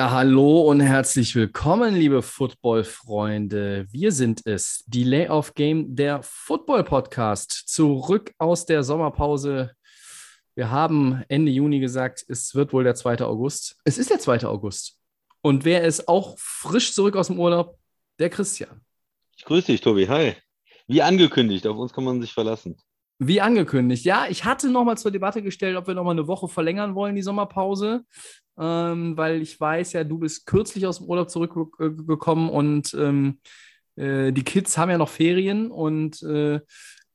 Ja, hallo und herzlich willkommen, liebe Football-Freunde. Wir sind es, Delay of Game, der Football-Podcast, zurück aus der Sommerpause. Wir haben Ende Juni gesagt, es wird wohl der 2. August. Es ist der 2. August. Und wer ist auch frisch zurück aus dem Urlaub? Der Christian. Ich grüße dich, Tobi. Hi. Wie angekündigt, auf uns kann man sich verlassen. Wie angekündigt. Ja, ich hatte nochmal zur Debatte gestellt, ob wir nochmal eine Woche verlängern wollen, die Sommerpause. Ähm, weil ich weiß ja, du bist kürzlich aus dem Urlaub zurückgekommen und ähm, äh, die Kids haben ja noch Ferien und äh,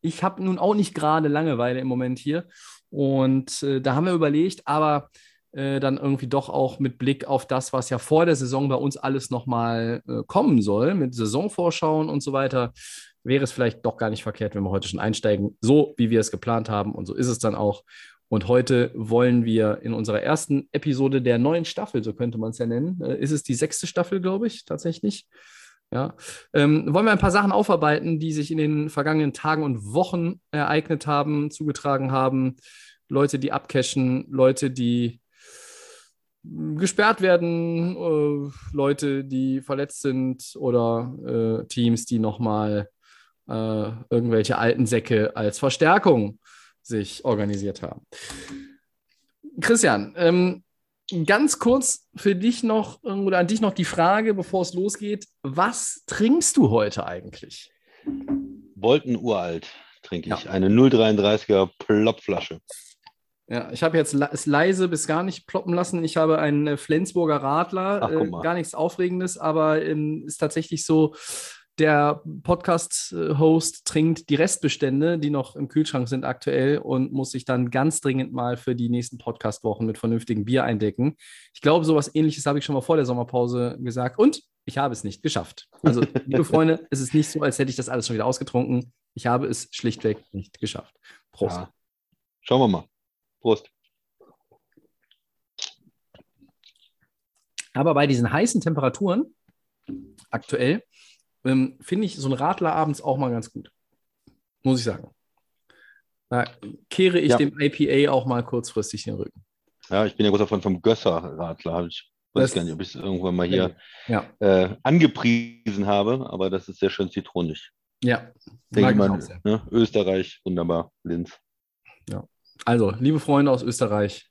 ich habe nun auch nicht gerade Langeweile im Moment hier. Und äh, da haben wir überlegt, aber äh, dann irgendwie doch auch mit Blick auf das, was ja vor der Saison bei uns alles nochmal äh, kommen soll, mit Saisonvorschauen und so weiter, wäre es vielleicht doch gar nicht verkehrt, wenn wir heute schon einsteigen, so wie wir es geplant haben. Und so ist es dann auch. Und heute wollen wir in unserer ersten Episode der neuen Staffel, so könnte man es ja nennen, äh, ist es die sechste Staffel, glaube ich, tatsächlich. Ja, ähm, wollen wir ein paar Sachen aufarbeiten, die sich in den vergangenen Tagen und Wochen ereignet haben, zugetragen haben. Leute, die abcashen, Leute, die gesperrt werden, äh, Leute, die verletzt sind oder äh, Teams, die nochmal äh, irgendwelche alten Säcke als Verstärkung sich organisiert haben. Christian, ähm, ganz kurz für dich noch oder an dich noch die Frage, bevor es losgeht: Was trinkst du heute eigentlich? Bolton uralt trinke ich. Ja. Eine 0,33er Plopflasche. Ja, ich habe jetzt le- es leise bis gar nicht ploppen lassen. Ich habe einen äh, Flensburger Radler, Ach, äh, gar nichts Aufregendes, aber ähm, ist tatsächlich so, der Podcast-Host trinkt die Restbestände, die noch im Kühlschrank sind aktuell und muss sich dann ganz dringend mal für die nächsten Podcast-Wochen mit vernünftigem Bier eindecken. Ich glaube, sowas ähnliches habe ich schon mal vor der Sommerpause gesagt und ich habe es nicht geschafft. Also, liebe Freunde, es ist nicht so, als hätte ich das alles schon wieder ausgetrunken. Ich habe es schlichtweg nicht geschafft. Prost. Ja. Schauen wir mal. Prost. Aber bei diesen heißen Temperaturen aktuell ähm, finde ich so ein Radler abends auch mal ganz gut. Muss ich sagen. Da kehre ich Ja. dem IPA auch mal kurzfristig den Rücken. Ja, ich bin ja großer Fan vom Gösser-Radler. Ich Das- weiß gar nicht, ob ich es irgendwann mal hier Ja, äh, angepriesen habe, aber das ist sehr schön zitronig. ja. Denke ich mal, ne? Österreich, wunderbar. Linz. Also, liebe Freunde aus Österreich,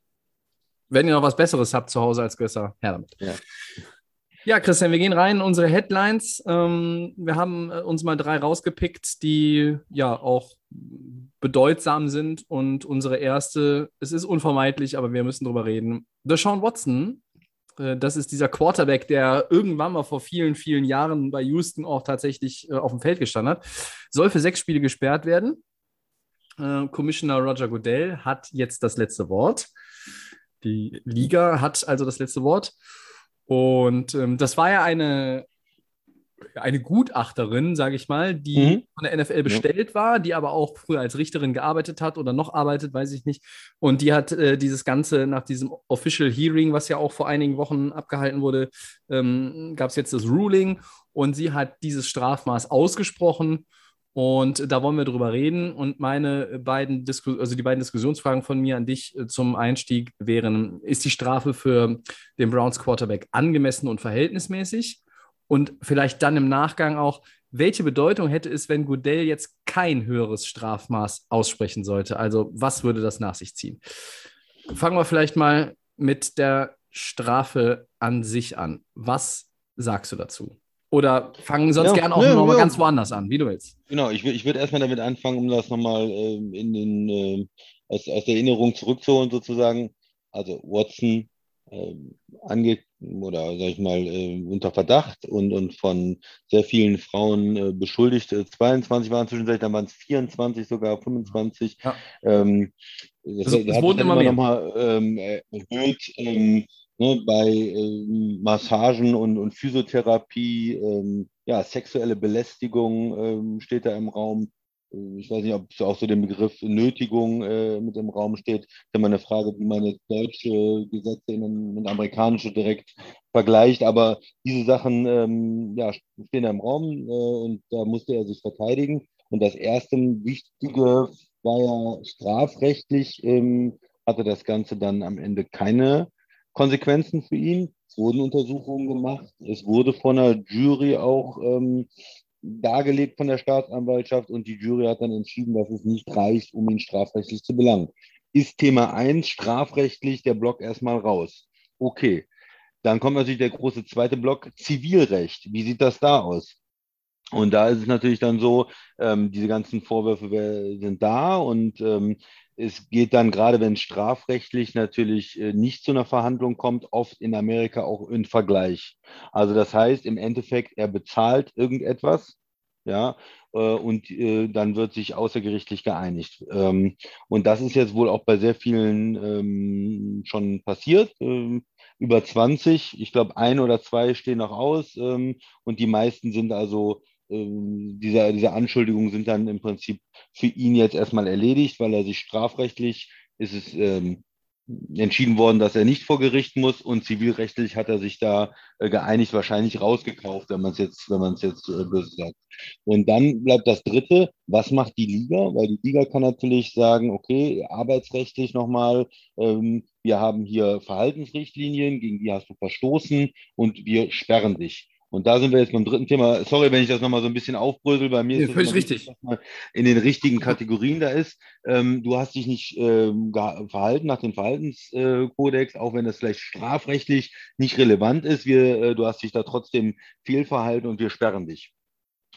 wenn ihr noch was Besseres habt zu Hause als Gösser, her damit. Ja. Ja, Christian, wir gehen rein in unsere Headlines. Ähm, wir haben äh, uns mal drei rausgepickt, die ja auch bedeutsam sind. Und unsere erste, es ist unvermeidlich, aber wir müssen drüber reden. Deshaun Watson, äh, das ist dieser Quarterback, der irgendwann mal vor vielen, vielen Jahren bei Houston auch tatsächlich äh, auf dem Feld gestanden hat, soll für sechs Spiele gesperrt werden. Äh, Commissioner Roger Goodell hat jetzt das letzte Wort. Die Liga hat also das letzte Wort. Und ähm, das war ja eine, eine Gutachterin, sage ich mal, die Mhm. von der NFL bestellt war, die aber auch früher als Richterin gearbeitet hat oder noch arbeitet, weiß ich nicht. Und die hat äh, dieses Ganze nach diesem Official Hearing, was ja auch vor einigen Wochen abgehalten wurde, ähm, gab es jetzt das Ruling und sie hat dieses Strafmaß ausgesprochen. Und da wollen wir drüber reden. Und meine beiden Disku also die beiden Diskussionsfragen von mir an dich äh, zum Einstieg wären: Ist die Strafe für den Browns Quarterback angemessen und verhältnismäßig? Und vielleicht dann im Nachgang auch, welche Bedeutung hätte es, wenn Goodell jetzt kein höheres Strafmaß aussprechen sollte? Also, was würde das nach sich ziehen? Fangen wir vielleicht mal mit der Strafe an sich an. Was sagst du dazu? Oder fangen sonst Ja, gerne auch ja, noch mal ja. ganz woanders an, wie du willst. Genau, ich, ich würde erstmal damit anfangen, um das nochmal ähm, in den, ähm, aus, aus der Erinnerung zurückzuholen, sozusagen. Also Watson ähm, ange oder sag ich mal ähm, unter Verdacht und, und von sehr vielen Frauen äh, beschuldigt. Äh, 22 waren zwischenzeitlich, dann waren es 24 sogar, 25. Ja. Ähm, das, hat wurden sich immer mehr. nochmal ähm, erhöht ähm, ne, bei ähm, Massagen und, und Physiotherapie. Ähm, ja, sexuelle Belästigung ähm, steht da im Raum. Äh, ich weiß nicht, ob es auch so den Begriff Nötigung äh, mit im Raum steht. Ist immer eine Frage, wie man jetzt deutsche Gesetze und amerikanische direkt vergleicht. Aber diese Sachen ähm, ja, stehen da im Raum äh, und da musste er sich verteidigen. Und das erste Wichtige war ja strafrechtlich, ähm, hatte das Ganze dann am Ende keine Konsequenzen für ihn. Es wurden Untersuchungen gemacht. Es wurde von der Jury auch ähm, dargelegt von der Staatsanwaltschaft und die Jury hat dann entschieden, dass es nicht reicht, um ihn strafrechtlich zu belangen. Ist Thema 1 strafrechtlich der Block erstmal raus? Okay. Dann kommt natürlich der große zweite Block, Zivilrecht. Wie sieht das da aus? Und da ist es natürlich dann so, ähm, diese ganzen Vorwürfe sind da und ähm, es geht dann gerade, wenn strafrechtlich natürlich äh, nicht zu einer Verhandlung kommt, oft in Amerika auch in Vergleich. Also das heißt im Endeffekt, er bezahlt irgendetwas, ja, äh, und äh, dann wird sich außergerichtlich geeinigt. Ähm, und das ist jetzt wohl auch bei sehr vielen ähm, schon passiert. Ähm, über 20, ich glaube, ein oder zwei stehen noch aus und die meisten sind also ähm, diese, diese Anschuldigungen sind dann im Prinzip für ihn jetzt erstmal erledigt, weil er sich strafrechtlich ist es ähm, entschieden worden, dass er nicht vor Gericht muss und zivilrechtlich hat er sich da äh, geeinigt, wahrscheinlich rausgekauft, wenn man es jetzt, wenn man es jetzt äh, böse sagt. Und dann bleibt das Dritte, was macht die Liga? Weil die Liga kann natürlich sagen, okay, arbeitsrechtlich nochmal, ähm, wir haben hier Verhaltensrichtlinien, gegen die hast du verstoßen und wir sperren dich. Und da sind wir jetzt beim dritten Thema. Sorry, wenn ich das nochmal so ein bisschen aufbrösel. Bei mir ja, ist das völlig richtig. in den richtigen Kategorien da ist. Ähm, du hast dich nicht ähm, verhalten nach dem Verhaltenskodex, auch wenn das vielleicht strafrechtlich nicht relevant ist. Wir, äh, du hast dich da trotzdem fehlverhalten und wir sperren dich.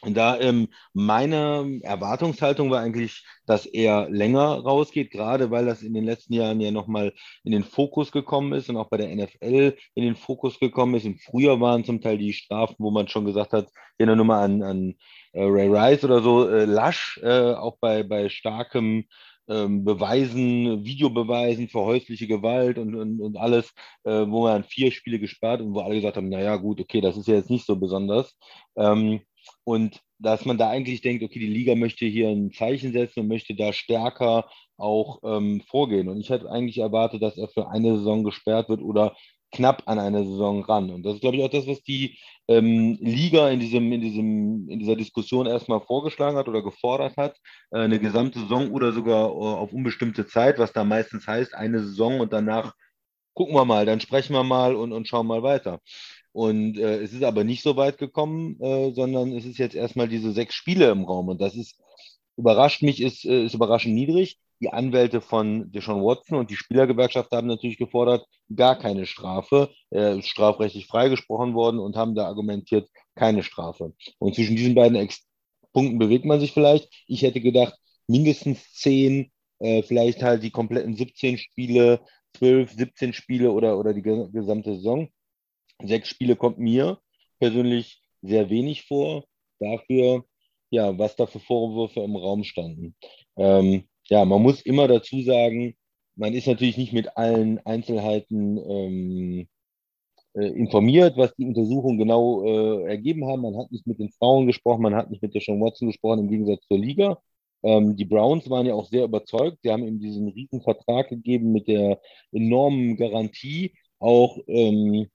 Und da ähm, meine Erwartungshaltung war eigentlich, dass er länger rausgeht, gerade weil das in den letzten Jahren ja nochmal in den Fokus gekommen ist und auch bei der NFL in den Fokus gekommen ist. Im Frühjahr waren zum Teil die Strafen, wo man schon gesagt hat, hier nur mal an, an äh, Ray Rice oder so, äh, lasch, äh, auch bei, bei starkem ähm, Beweisen, Videobeweisen für häusliche Gewalt und, und, und alles, äh, wo man vier Spiele gespart und wo alle gesagt haben, naja gut, okay, das ist ja jetzt nicht so besonders. Ähm, und dass man da eigentlich denkt, okay, die Liga möchte hier ein Zeichen setzen und möchte da stärker auch ähm, vorgehen. Und ich hätte eigentlich erwartet, dass er für eine Saison gesperrt wird oder knapp an eine Saison ran. Und das ist, glaube ich, auch das, was die ähm, Liga in, diesem, in, diesem, in dieser Diskussion erstmal vorgeschlagen hat oder gefordert hat. Äh, eine gesamte Saison oder sogar äh, auf unbestimmte Zeit, was da meistens heißt, eine Saison und danach gucken wir mal, dann sprechen wir mal und, und schauen mal weiter. Und äh, es ist aber nicht so weit gekommen, äh, sondern es ist jetzt erstmal diese sechs Spiele im Raum. Und das ist, überrascht mich, ist, äh, ist überraschend niedrig. Die Anwälte von Deshaun Watson und die Spielergewerkschaft haben natürlich gefordert, gar keine Strafe, äh, strafrechtlich freigesprochen worden und haben da argumentiert, keine Strafe. Und zwischen diesen beiden Ex Punkten bewegt man sich vielleicht. Ich hätte gedacht, mindestens zehn, äh, vielleicht halt die kompletten 17 Spiele, 12, 17 Spiele oder, oder die gesamte Saison. Sechs Spiele kommt mir persönlich sehr wenig vor. Dafür, ja, was da für Vorwürfe im Raum standen. Ähm, ja, man muss immer dazu sagen, man ist natürlich nicht mit allen Einzelheiten ähm, äh, informiert, was die Untersuchungen genau äh, ergeben haben. Man hat nicht mit den Frauen gesprochen, man hat nicht mit der Sean Watson gesprochen, im Gegensatz zur Liga. Ähm, die Browns waren ja auch sehr überzeugt. Sie haben ihm diesen riesen Vertrag gegeben mit der enormen Garantie, auch ähm,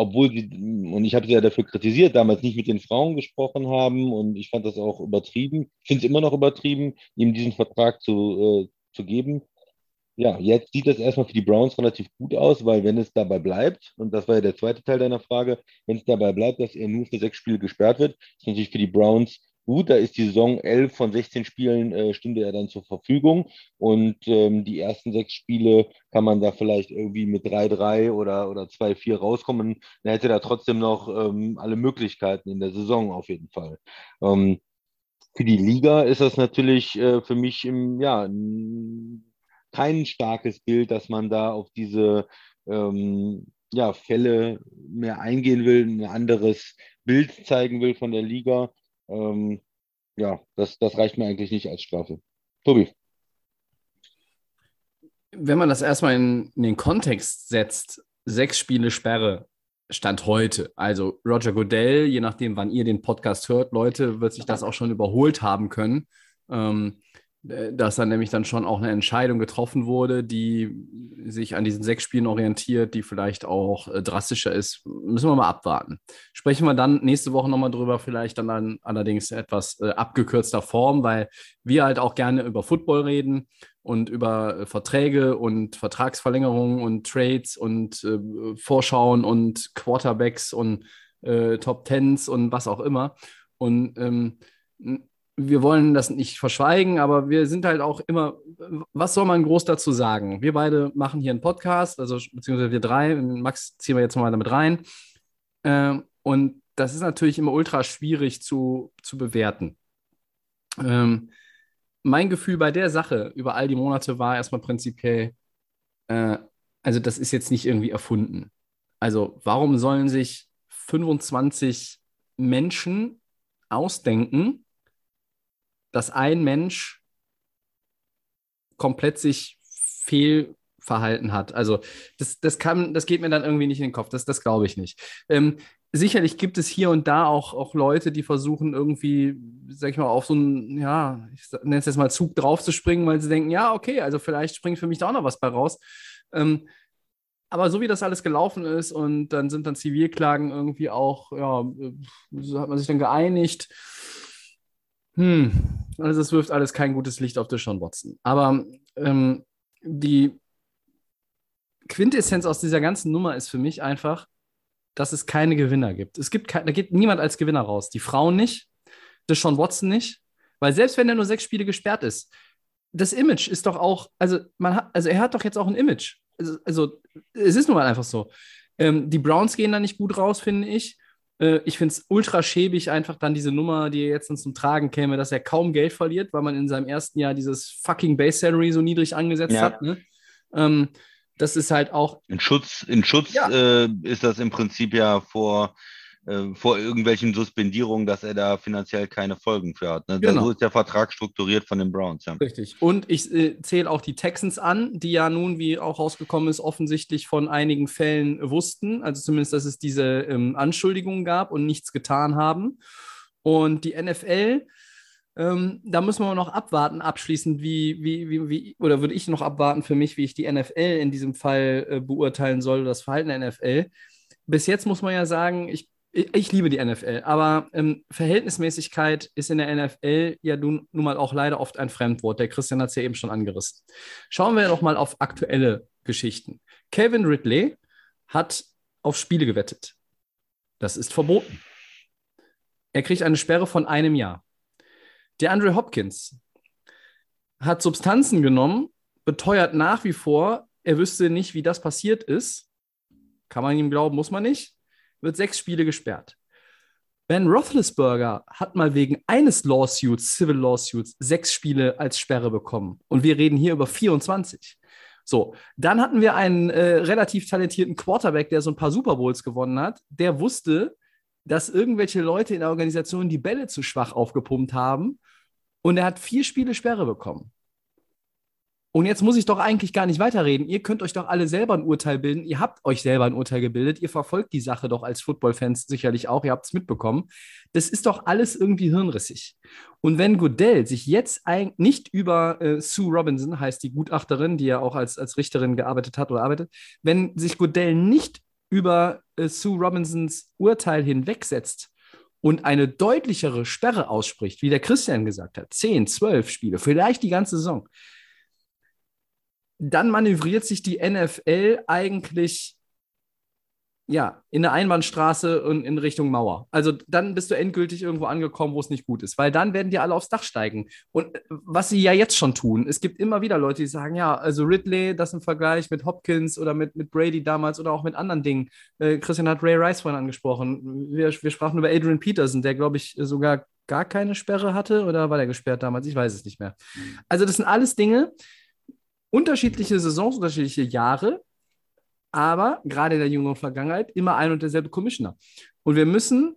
obwohl sie, und ich habe sie ja dafür kritisiert, damals nicht mit den Frauen gesprochen haben und ich fand das auch übertrieben. Ich finde es immer noch übertrieben, ihm diesen Vertrag zu, äh, zu geben. Ja, jetzt sieht das erstmal für die Browns relativ gut aus, weil wenn es dabei bleibt, und das war ja der zweite Teil deiner Frage, wenn es dabei bleibt, dass er nur für sechs Spiele gesperrt wird, ist natürlich für die Browns gut. Da ist die Saison 11 von 16 Spielen, äh, stünde er dann zur Verfügung. Und ähm, die ersten sechs Spiele kann man da vielleicht irgendwie mit 3-3 oder, oder 2-4 rauskommen. Dann hätte er trotzdem noch ähm, alle Möglichkeiten in der Saison auf jeden Fall. Ähm, für die Liga ist das natürlich äh, für mich im, ja, kein starkes Bild, dass man da auf diese ähm, ja, Fälle mehr eingehen will, ein anderes Bild zeigen will von der Liga. Ähm, ja, das, das reicht mir eigentlich nicht als Strafe. Tobi. Wenn man das erstmal in, in den Kontext setzt, sechs Spiele Sperre, Stand heute. Also Roger Goodell, je nachdem, wann ihr den Podcast hört, Leute, wird sich das auch schon überholt haben können. Ähm, äh, dass dann nämlich dann schon auch eine Entscheidung getroffen wurde, die sich an diesen sechs Spielen orientiert, die vielleicht auch äh, drastischer ist. Müssen wir mal abwarten. Sprechen wir dann nächste Woche nochmal drüber, vielleicht dann, dann allerdings etwas äh, abgekürzter Form, weil wir halt auch gerne über Football reden und über äh, Verträge und Vertragsverlängerungen und Trades und äh, Vorschauen und Quarterbacks und äh, Top Tens und was auch immer. Und ähm, wir wollen das nicht verschweigen, aber wir sind halt auch immer, was soll man groß dazu sagen? Wir beide machen hier einen Podcast, also beziehungsweise wir drei, Max ziehen wir jetzt mal damit rein. Ähm, und das ist natürlich immer ultra schwierig zu, zu bewerten. Ähm, mein Gefühl bei der Sache über all die Monate war erstmal prinzipiell, äh, also das ist jetzt nicht irgendwie erfunden. Also warum sollen sich 25 Menschen ausdenken, dass ein Mensch komplett sich fehlverhalten hat. Also das, das kann, das geht mir dann irgendwie nicht in den Kopf. Das, das glaube ich nicht. Ähm, sicherlich gibt es hier und da auch, auch Leute, die versuchen irgendwie, sag ich mal, auf so einen, ja, ich nenne es jetzt mal Zug draufzuspringen, weil sie denken, ja, okay, also vielleicht springt für mich da auch noch was bei raus. Ähm, aber so wie das alles gelaufen ist und dann sind dann Zivilklagen irgendwie auch, ja, so hat man sich dann geeinigt. Hm, also es wirft alles kein gutes Licht auf Deshaun Watson. Aber ähm, die Quintessenz aus dieser ganzen Nummer ist für mich einfach, dass es keine Gewinner gibt. Es gibt da geht niemand als Gewinner raus. Die Frauen nicht, Deshaun Watson nicht, weil selbst wenn er nur sechs Spiele gesperrt ist, das Image ist doch auch, also man hat, also er hat doch jetzt auch ein Image. Also, also es ist nun mal einfach so. Ähm, die Browns gehen da nicht gut raus, finde ich. Äh, ich finde es ultra schäbig, einfach dann diese Nummer, die jetzt zum Tragen käme, dass er kaum Geld verliert, weil man in seinem ersten Jahr dieses fucking Base Salary so niedrig angesetzt ja. hat. Ne? Ähm, das ist halt auch. In Schutz, in Schutz ja. äh, ist das im Prinzip ja vor äh, vor irgendwelchen Suspendierungen, dass er da finanziell keine Folgen für hat. Ne? Genau. So ist der Vertrag strukturiert von den Browns. Ja. Richtig. Und ich äh, zähle auch die Texans an, die ja nun, wie auch rausgekommen ist, offensichtlich von einigen Fällen wussten. Also zumindest, dass es diese ähm, Anschuldigungen gab und nichts getan haben. Und die NFL. Ähm, da müssen wir noch abwarten, abschließend, wie, wie, wie, wie, oder würde ich noch abwarten für mich, wie ich die NFL in diesem Fall äh, beurteilen soll, das Verhalten der NFL. Bis jetzt muss man ja sagen, ich ich liebe die NFL, aber ähm, Verhältnismäßigkeit ist in der NFL ja nun, nun mal auch leider oft ein Fremdwort. Der Christian hat es ja eben schon angerissen. Schauen wir doch mal auf aktuelle Geschichten. Kevin Ridley hat auf Spiele gewettet. Das ist verboten. Er kriegt eine Sperre von einem Jahr. Der Andre Hopkins hat Substanzen genommen, beteuert nach wie vor, er wüsste nicht, wie das passiert ist. Kann man ihm glauben, muss man nicht wird sechs Spiele gesperrt. Ben Roethlisberger hat mal wegen eines Lawsuits, Civil Lawsuits, sechs Spiele als Sperre bekommen. Und wir reden hier über 24. So, dann hatten wir einen äh, relativ talentierten Quarterback, der so ein paar Super Bowls gewonnen hat. Der wusste, dass irgendwelche Leute in der Organisation die Bälle zu schwach aufgepumpt haben. Und er hat vier Spiele Sperre bekommen. Und jetzt muss ich doch eigentlich gar nicht weiterreden. Ihr könnt euch doch alle selber ein Urteil bilden. Ihr habt euch selber ein Urteil gebildet. Ihr verfolgt die Sache doch als Football-Fans sicherlich auch. Ihr habt es mitbekommen. Das ist doch alles irgendwie hirnrissig. Und wenn Goodell sich jetzt ein, nicht über äh, Sue Robinson, heißt die Gutachterin, die ja auch als, als Richterin gearbeitet hat oder arbeitet, wenn sich Goodell nicht über äh, Sue Robinsons Urteil hinwegsetzt und eine deutlichere Sperre ausspricht, wie der Christian gesagt hat, 10, 12 Spiele, vielleicht die ganze Saison, dann manövriert sich die NFL eigentlich ja, in der Einbahnstraße und in Richtung Mauer. Also dann bist du endgültig irgendwo angekommen, wo es nicht gut ist, weil dann werden die alle aufs Dach steigen. Und äh, was sie ja jetzt schon tun, es gibt immer wieder Leute, die sagen, ja, also Ridley, das im Vergleich mit Hopkins oder mit, mit Brady damals oder auch mit anderen Dingen. Äh, Christian hat Ray Rice vorhin angesprochen. Wir, wir sprachen über Adrian Peterson, der, glaube ich, sogar gar keine Sperre hatte oder war der gesperrt damals? Ich weiß es nicht mehr. Also das sind alles Dinge, unterschiedliche Saisons, unterschiedliche Jahre, aber gerade in der jüngeren Vergangenheit immer ein und derselbe Commissioner. Und wir müssen,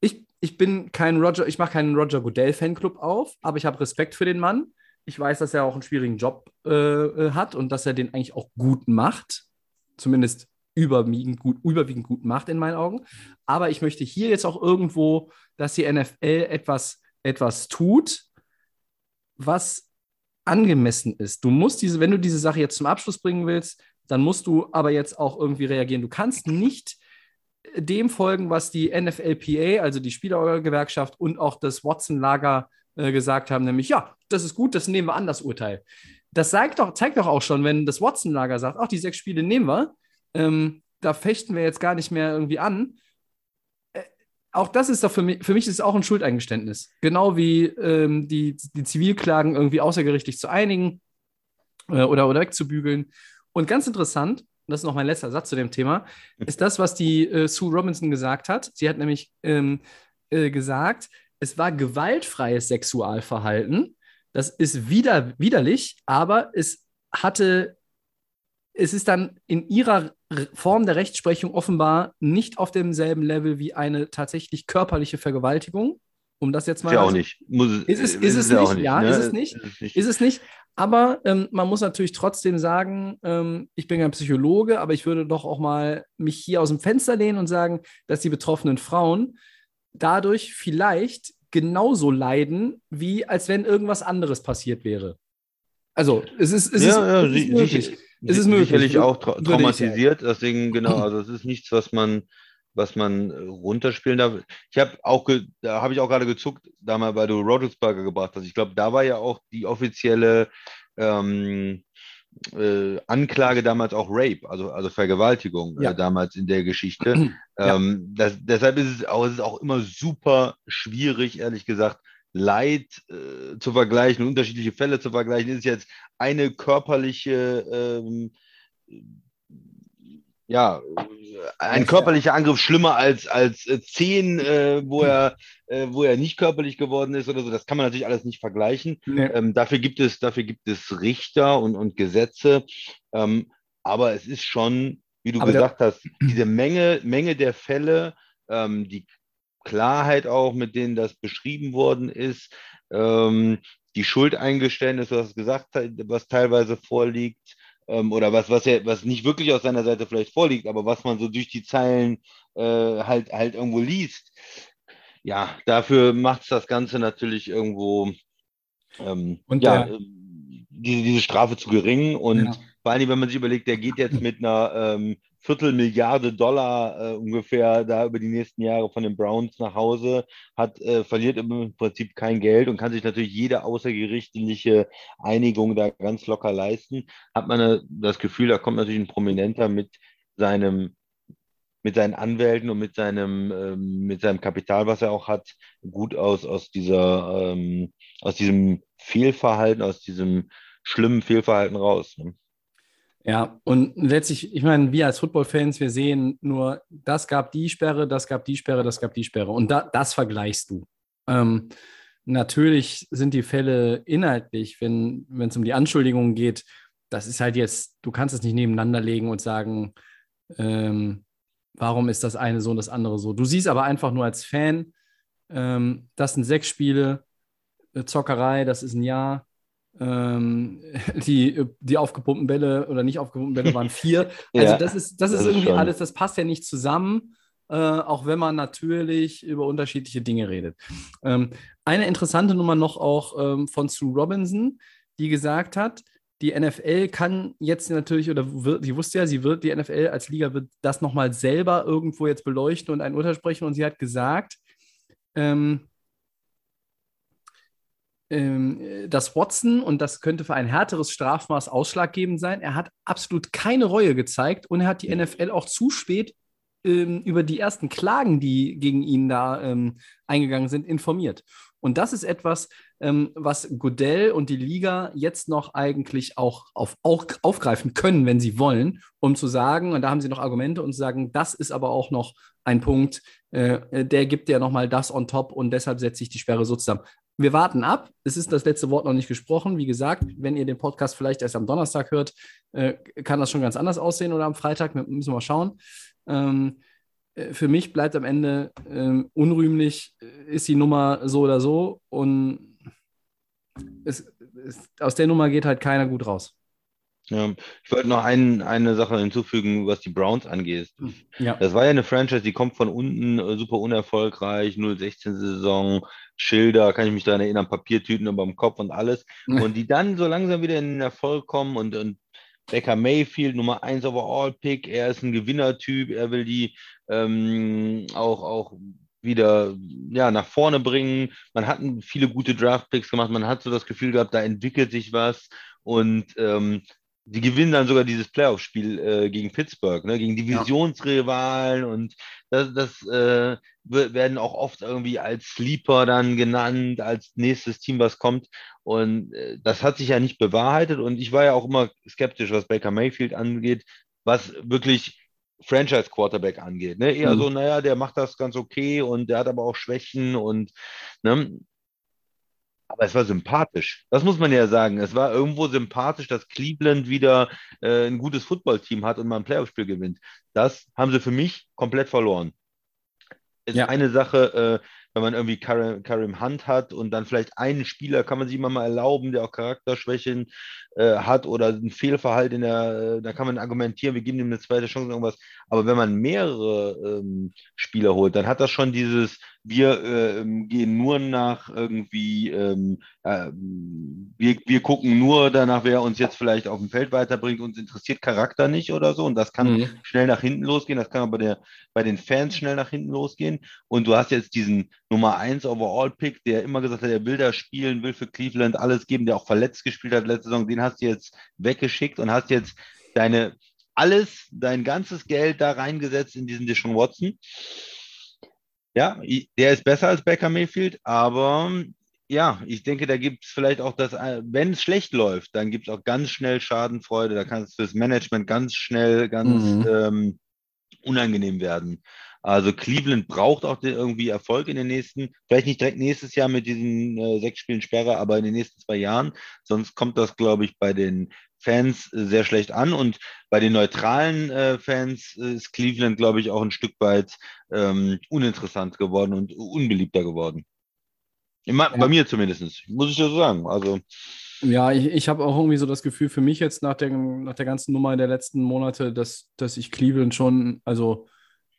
ich, ich bin kein Roger, ich mache keinen Roger Goodell Fanclub auf, aber ich habe Respekt für den Mann. Ich weiß, dass er auch einen schwierigen Job äh, äh, hat und dass er den eigentlich auch gut macht, zumindest überwiegend gut, überwiegend gut macht in meinen Augen. Aber ich möchte hier jetzt auch irgendwo, dass die NFL etwas, etwas tut, was angemessen ist. Du musst diese, wenn du diese Sache jetzt zum Abschluss bringen willst, dann musst du aber jetzt auch irgendwie reagieren. Du kannst nicht dem folgen, was die NFLPA, also die Spielergewerkschaft und auch das Watson-Lager äh, gesagt haben, nämlich, ja, das ist gut, das nehmen wir an, das Urteil. Das zeigt doch, zeigt doch auch schon, wenn das Watson-Lager sagt, ach, die sechs Spiele nehmen wir, ähm, da fechten wir jetzt gar nicht mehr irgendwie an. Auch das ist doch für mich, für mich ist es auch ein Schuldeingeständnis. Genau wie ähm, die, die Zivilklagen irgendwie außergerichtlich zu einigen äh, oder, oder wegzubügeln. Und ganz interessant, und das ist noch mein letzter Satz zu dem Thema, ist das, was die äh, Sue Robinson gesagt hat. Sie hat nämlich ähm, äh, gesagt, es war gewaltfreies Sexualverhalten. Das ist wider, widerlich, aber es hatte, es ist dann in ihrer Form der Rechtsprechung offenbar nicht auf demselben Level wie eine tatsächlich körperliche Vergewaltigung. Um das jetzt mal. Ja, auch nicht. Muss, ist es, ist es nicht? Ja, ne? ist es nicht? Ist es nicht? Ist es nicht? Aber ähm, man muss natürlich trotzdem sagen, ähm, ich bin kein Psychologe, aber ich würde doch auch mal mich hier aus dem Fenster lehnen und sagen, dass die betroffenen Frauen dadurch vielleicht genauso leiden, wie als wenn irgendwas anderes passiert wäre. Also, es ist, es ja, ist, ja, es ist möglich. Es ist möglich. Sicherlich auch tra traumatisiert, deswegen, genau, also es ist nichts, was man, was man runterspielen darf. Ich habe auch, da habe ich auch gerade gezuckt, da mal, weil du Rodelsberger gebracht hast. Ich glaube, da war ja auch die offizielle ähm, äh, Anklage damals auch Rape, also, also Vergewaltigung äh, ja. äh, damals in der Geschichte. Ja. Ähm, das, deshalb ist es, auch, es ist auch immer super schwierig, ehrlich gesagt, Leid äh, zu vergleichen, unterschiedliche Fälle zu vergleichen. Ist jetzt eine körperliche ähm, ja, ein körperlicher Angriff schlimmer als, als äh, zehn, äh, wo, er, äh, wo er nicht körperlich geworden ist oder so. Das kann man natürlich alles nicht vergleichen. Nee. Ähm, dafür, gibt es, dafür gibt es Richter und, und Gesetze. Ähm, aber es ist schon, wie du aber gesagt hast, diese Menge, Menge der Fälle, ähm, die Klarheit auch, mit denen das beschrieben worden ist, ähm, die Schuldeingeständnisse, was gesagt was teilweise vorliegt, ähm, oder was, was er, was nicht wirklich aus seiner Seite vielleicht vorliegt, aber was man so durch die Zeilen äh, halt, halt irgendwo liest. Ja, dafür macht es das Ganze natürlich irgendwo ähm, und ja, der, diese, diese Strafe zu gering und ja. vor allem, wenn man sich überlegt, der geht jetzt mit einer ähm, Viertelmilliarde Dollar äh, ungefähr da über die nächsten Jahre von den Browns nach Hause, hat, äh, verliert im Prinzip kein Geld und kann sich natürlich jede außergerichtliche Einigung da ganz locker leisten. Hat man äh, das Gefühl, da kommt natürlich ein Prominenter mit seinem mit seinen Anwälten und mit seinem, ähm, mit seinem Kapital, was er auch hat, gut aus, aus dieser, ähm, aus diesem Fehlverhalten, aus diesem schlimmen Fehlverhalten raus. Ne? Ja, und letztlich, ich meine, wir als Football-Fans, wir sehen nur, das gab die Sperre, das gab die Sperre, das gab die Sperre. Und da, das vergleichst du. Ähm, natürlich sind die Fälle inhaltlich, wenn es um die Anschuldigungen geht, das ist halt jetzt, du kannst es nicht nebeneinander legen und sagen, ähm, warum ist das eine so und das andere so. Du siehst aber einfach nur als Fan, ähm, das sind sechs Spiele, äh, Zockerei, das ist ein Jahr, ähm, die, die aufgepumpten Bälle oder nicht aufgepumpten Bälle waren vier. Also ja, das ist, das ist das irgendwie ist alles, das passt ja nicht zusammen, äh, auch wenn man natürlich über unterschiedliche Dinge redet. Ähm, eine interessante Nummer noch auch ähm, von Sue Robinson, die gesagt hat, die NFL kann jetzt natürlich, oder wird, sie wusste ja, sie wird, die NFL als Liga wird das nochmal selber irgendwo jetzt beleuchten und ein Urteil sprechen. Und sie hat gesagt, ähm, ähm, dass Watson, und das könnte für ein härteres Strafmaß ausschlaggebend sein, er hat absolut keine Reue gezeigt und er hat die NFL auch zu spät ähm, über die ersten Klagen, die gegen ihn da ähm, eingegangen sind, informiert. Und das ist etwas, ähm, was Godell und die Liga jetzt noch eigentlich auch, auf, auch aufgreifen können, wenn sie wollen, um zu sagen, und da haben sie noch Argumente und zu sagen, das ist aber auch noch ein Punkt, äh, der gibt ja nochmal das on top und deshalb setze ich die Sperre so zusammen wir warten ab. Es ist das letzte Wort noch nicht gesprochen. Wie gesagt, wenn ihr den Podcast vielleicht erst am Donnerstag hört, äh, kann das schon ganz anders aussehen oder am Freitag. Müssen wir mal schauen. Ähm, äh, für mich bleibt am Ende äh, unrühmlich, ist die Nummer so oder so. Und es, es, aus der Nummer geht halt keiner gut raus. Ja, ich wollte noch ein, eine Sache hinzufügen, was die Browns angeht. Ja. Das war ja eine Franchise, die kommt von unten, äh, super unerfolgreich, 016-Saison, Schilder, kann ich mich daran erinnern, Papiertüten über dem Kopf und alles. Und die dann so langsam wieder in den Erfolg kommen und, und Baker Mayfield, Nummer 1 Overall-Pick, er ist ein Gewinnertyp, er will die ähm, auch, auch wieder ja, nach vorne bringen. Man hat viele gute Draft-Picks gemacht, man hat so das Gefühl gehabt, da entwickelt sich was und ähm, die gewinnen dann sogar dieses Playoff-Spiel äh, gegen Pittsburgh, ne, gegen Divisionsrivalen und das, das äh, werden auch oft irgendwie als Sleeper dann genannt, als nächstes Team, was kommt. Und äh, das hat sich ja nicht bewahrheitet und ich war ja auch immer skeptisch, was Baker Mayfield angeht, was wirklich Franchise-Quarterback angeht. Ne? Eher Mhm. so, naja, der macht das ganz okay und der hat aber auch Schwächen und ne? Aber es war sympathisch. Das muss man ja sagen. Es war irgendwo sympathisch, dass Cleveland wieder äh, ein gutes Footballteam hat und mal ein Playoff-Spiel gewinnt. Das haben sie für mich komplett verloren. Ist Ja. eine Sache, äh, wenn man irgendwie Karim, Karim Hunt hat und dann vielleicht einen Spieler kann man sich immer mal erlauben, der auch Charakterschwächen äh, hat oder ein Fehlverhalten in der, äh, da kann man argumentieren, wir geben ihm eine zweite Chance, irgendwas. Aber wenn man mehrere ähm, Spieler holt, dann hat das schon dieses, wir ähm, gehen nur nach irgendwie, ähm, äh, wir, wir gucken nur danach, wer uns jetzt vielleicht auf dem Feld weiterbringt, uns interessiert Charakter nicht oder so. Und das kann Mhm. schnell nach hinten losgehen, das kann aber der, bei den Fans schnell nach hinten losgehen. Und du hast jetzt diesen Nummer 1 Overall-Pick, der immer gesagt hat, er will da spielen, will für Cleveland alles geben, der auch verletzt gespielt hat letzte Saison, den hast du jetzt weggeschickt und hast jetzt deine alles, dein ganzes Geld da reingesetzt in diesen Deshaun Watson. Ja, der ist besser als Baker Mayfield, aber ja, ich denke, da gibt es vielleicht auch das, äh, wenn es schlecht läuft, dann gibt es auch ganz schnell Schadenfreude, da kann es fürs Management ganz schnell, ganz Mhm. ähm, unangenehm werden. Also Cleveland braucht auch irgendwie Erfolg in den nächsten, vielleicht nicht direkt nächstes Jahr mit diesen äh, sechs Spielen Sperre, aber in den nächsten zwei Jahren. Sonst kommt das, glaube ich, bei den Fans äh, sehr schlecht an. Und bei den neutralen äh, Fans äh, ist Cleveland, glaube ich, auch ein Stück weit ähm, uninteressant geworden und unbeliebter geworden. Immer, Bei mir zumindest, muss ich ja so sagen. Also, Ja, ich, ich habe auch irgendwie so das Gefühl für mich jetzt nach der, nach der ganzen Nummer der letzten Monate, dass, dass ich Cleveland schon, also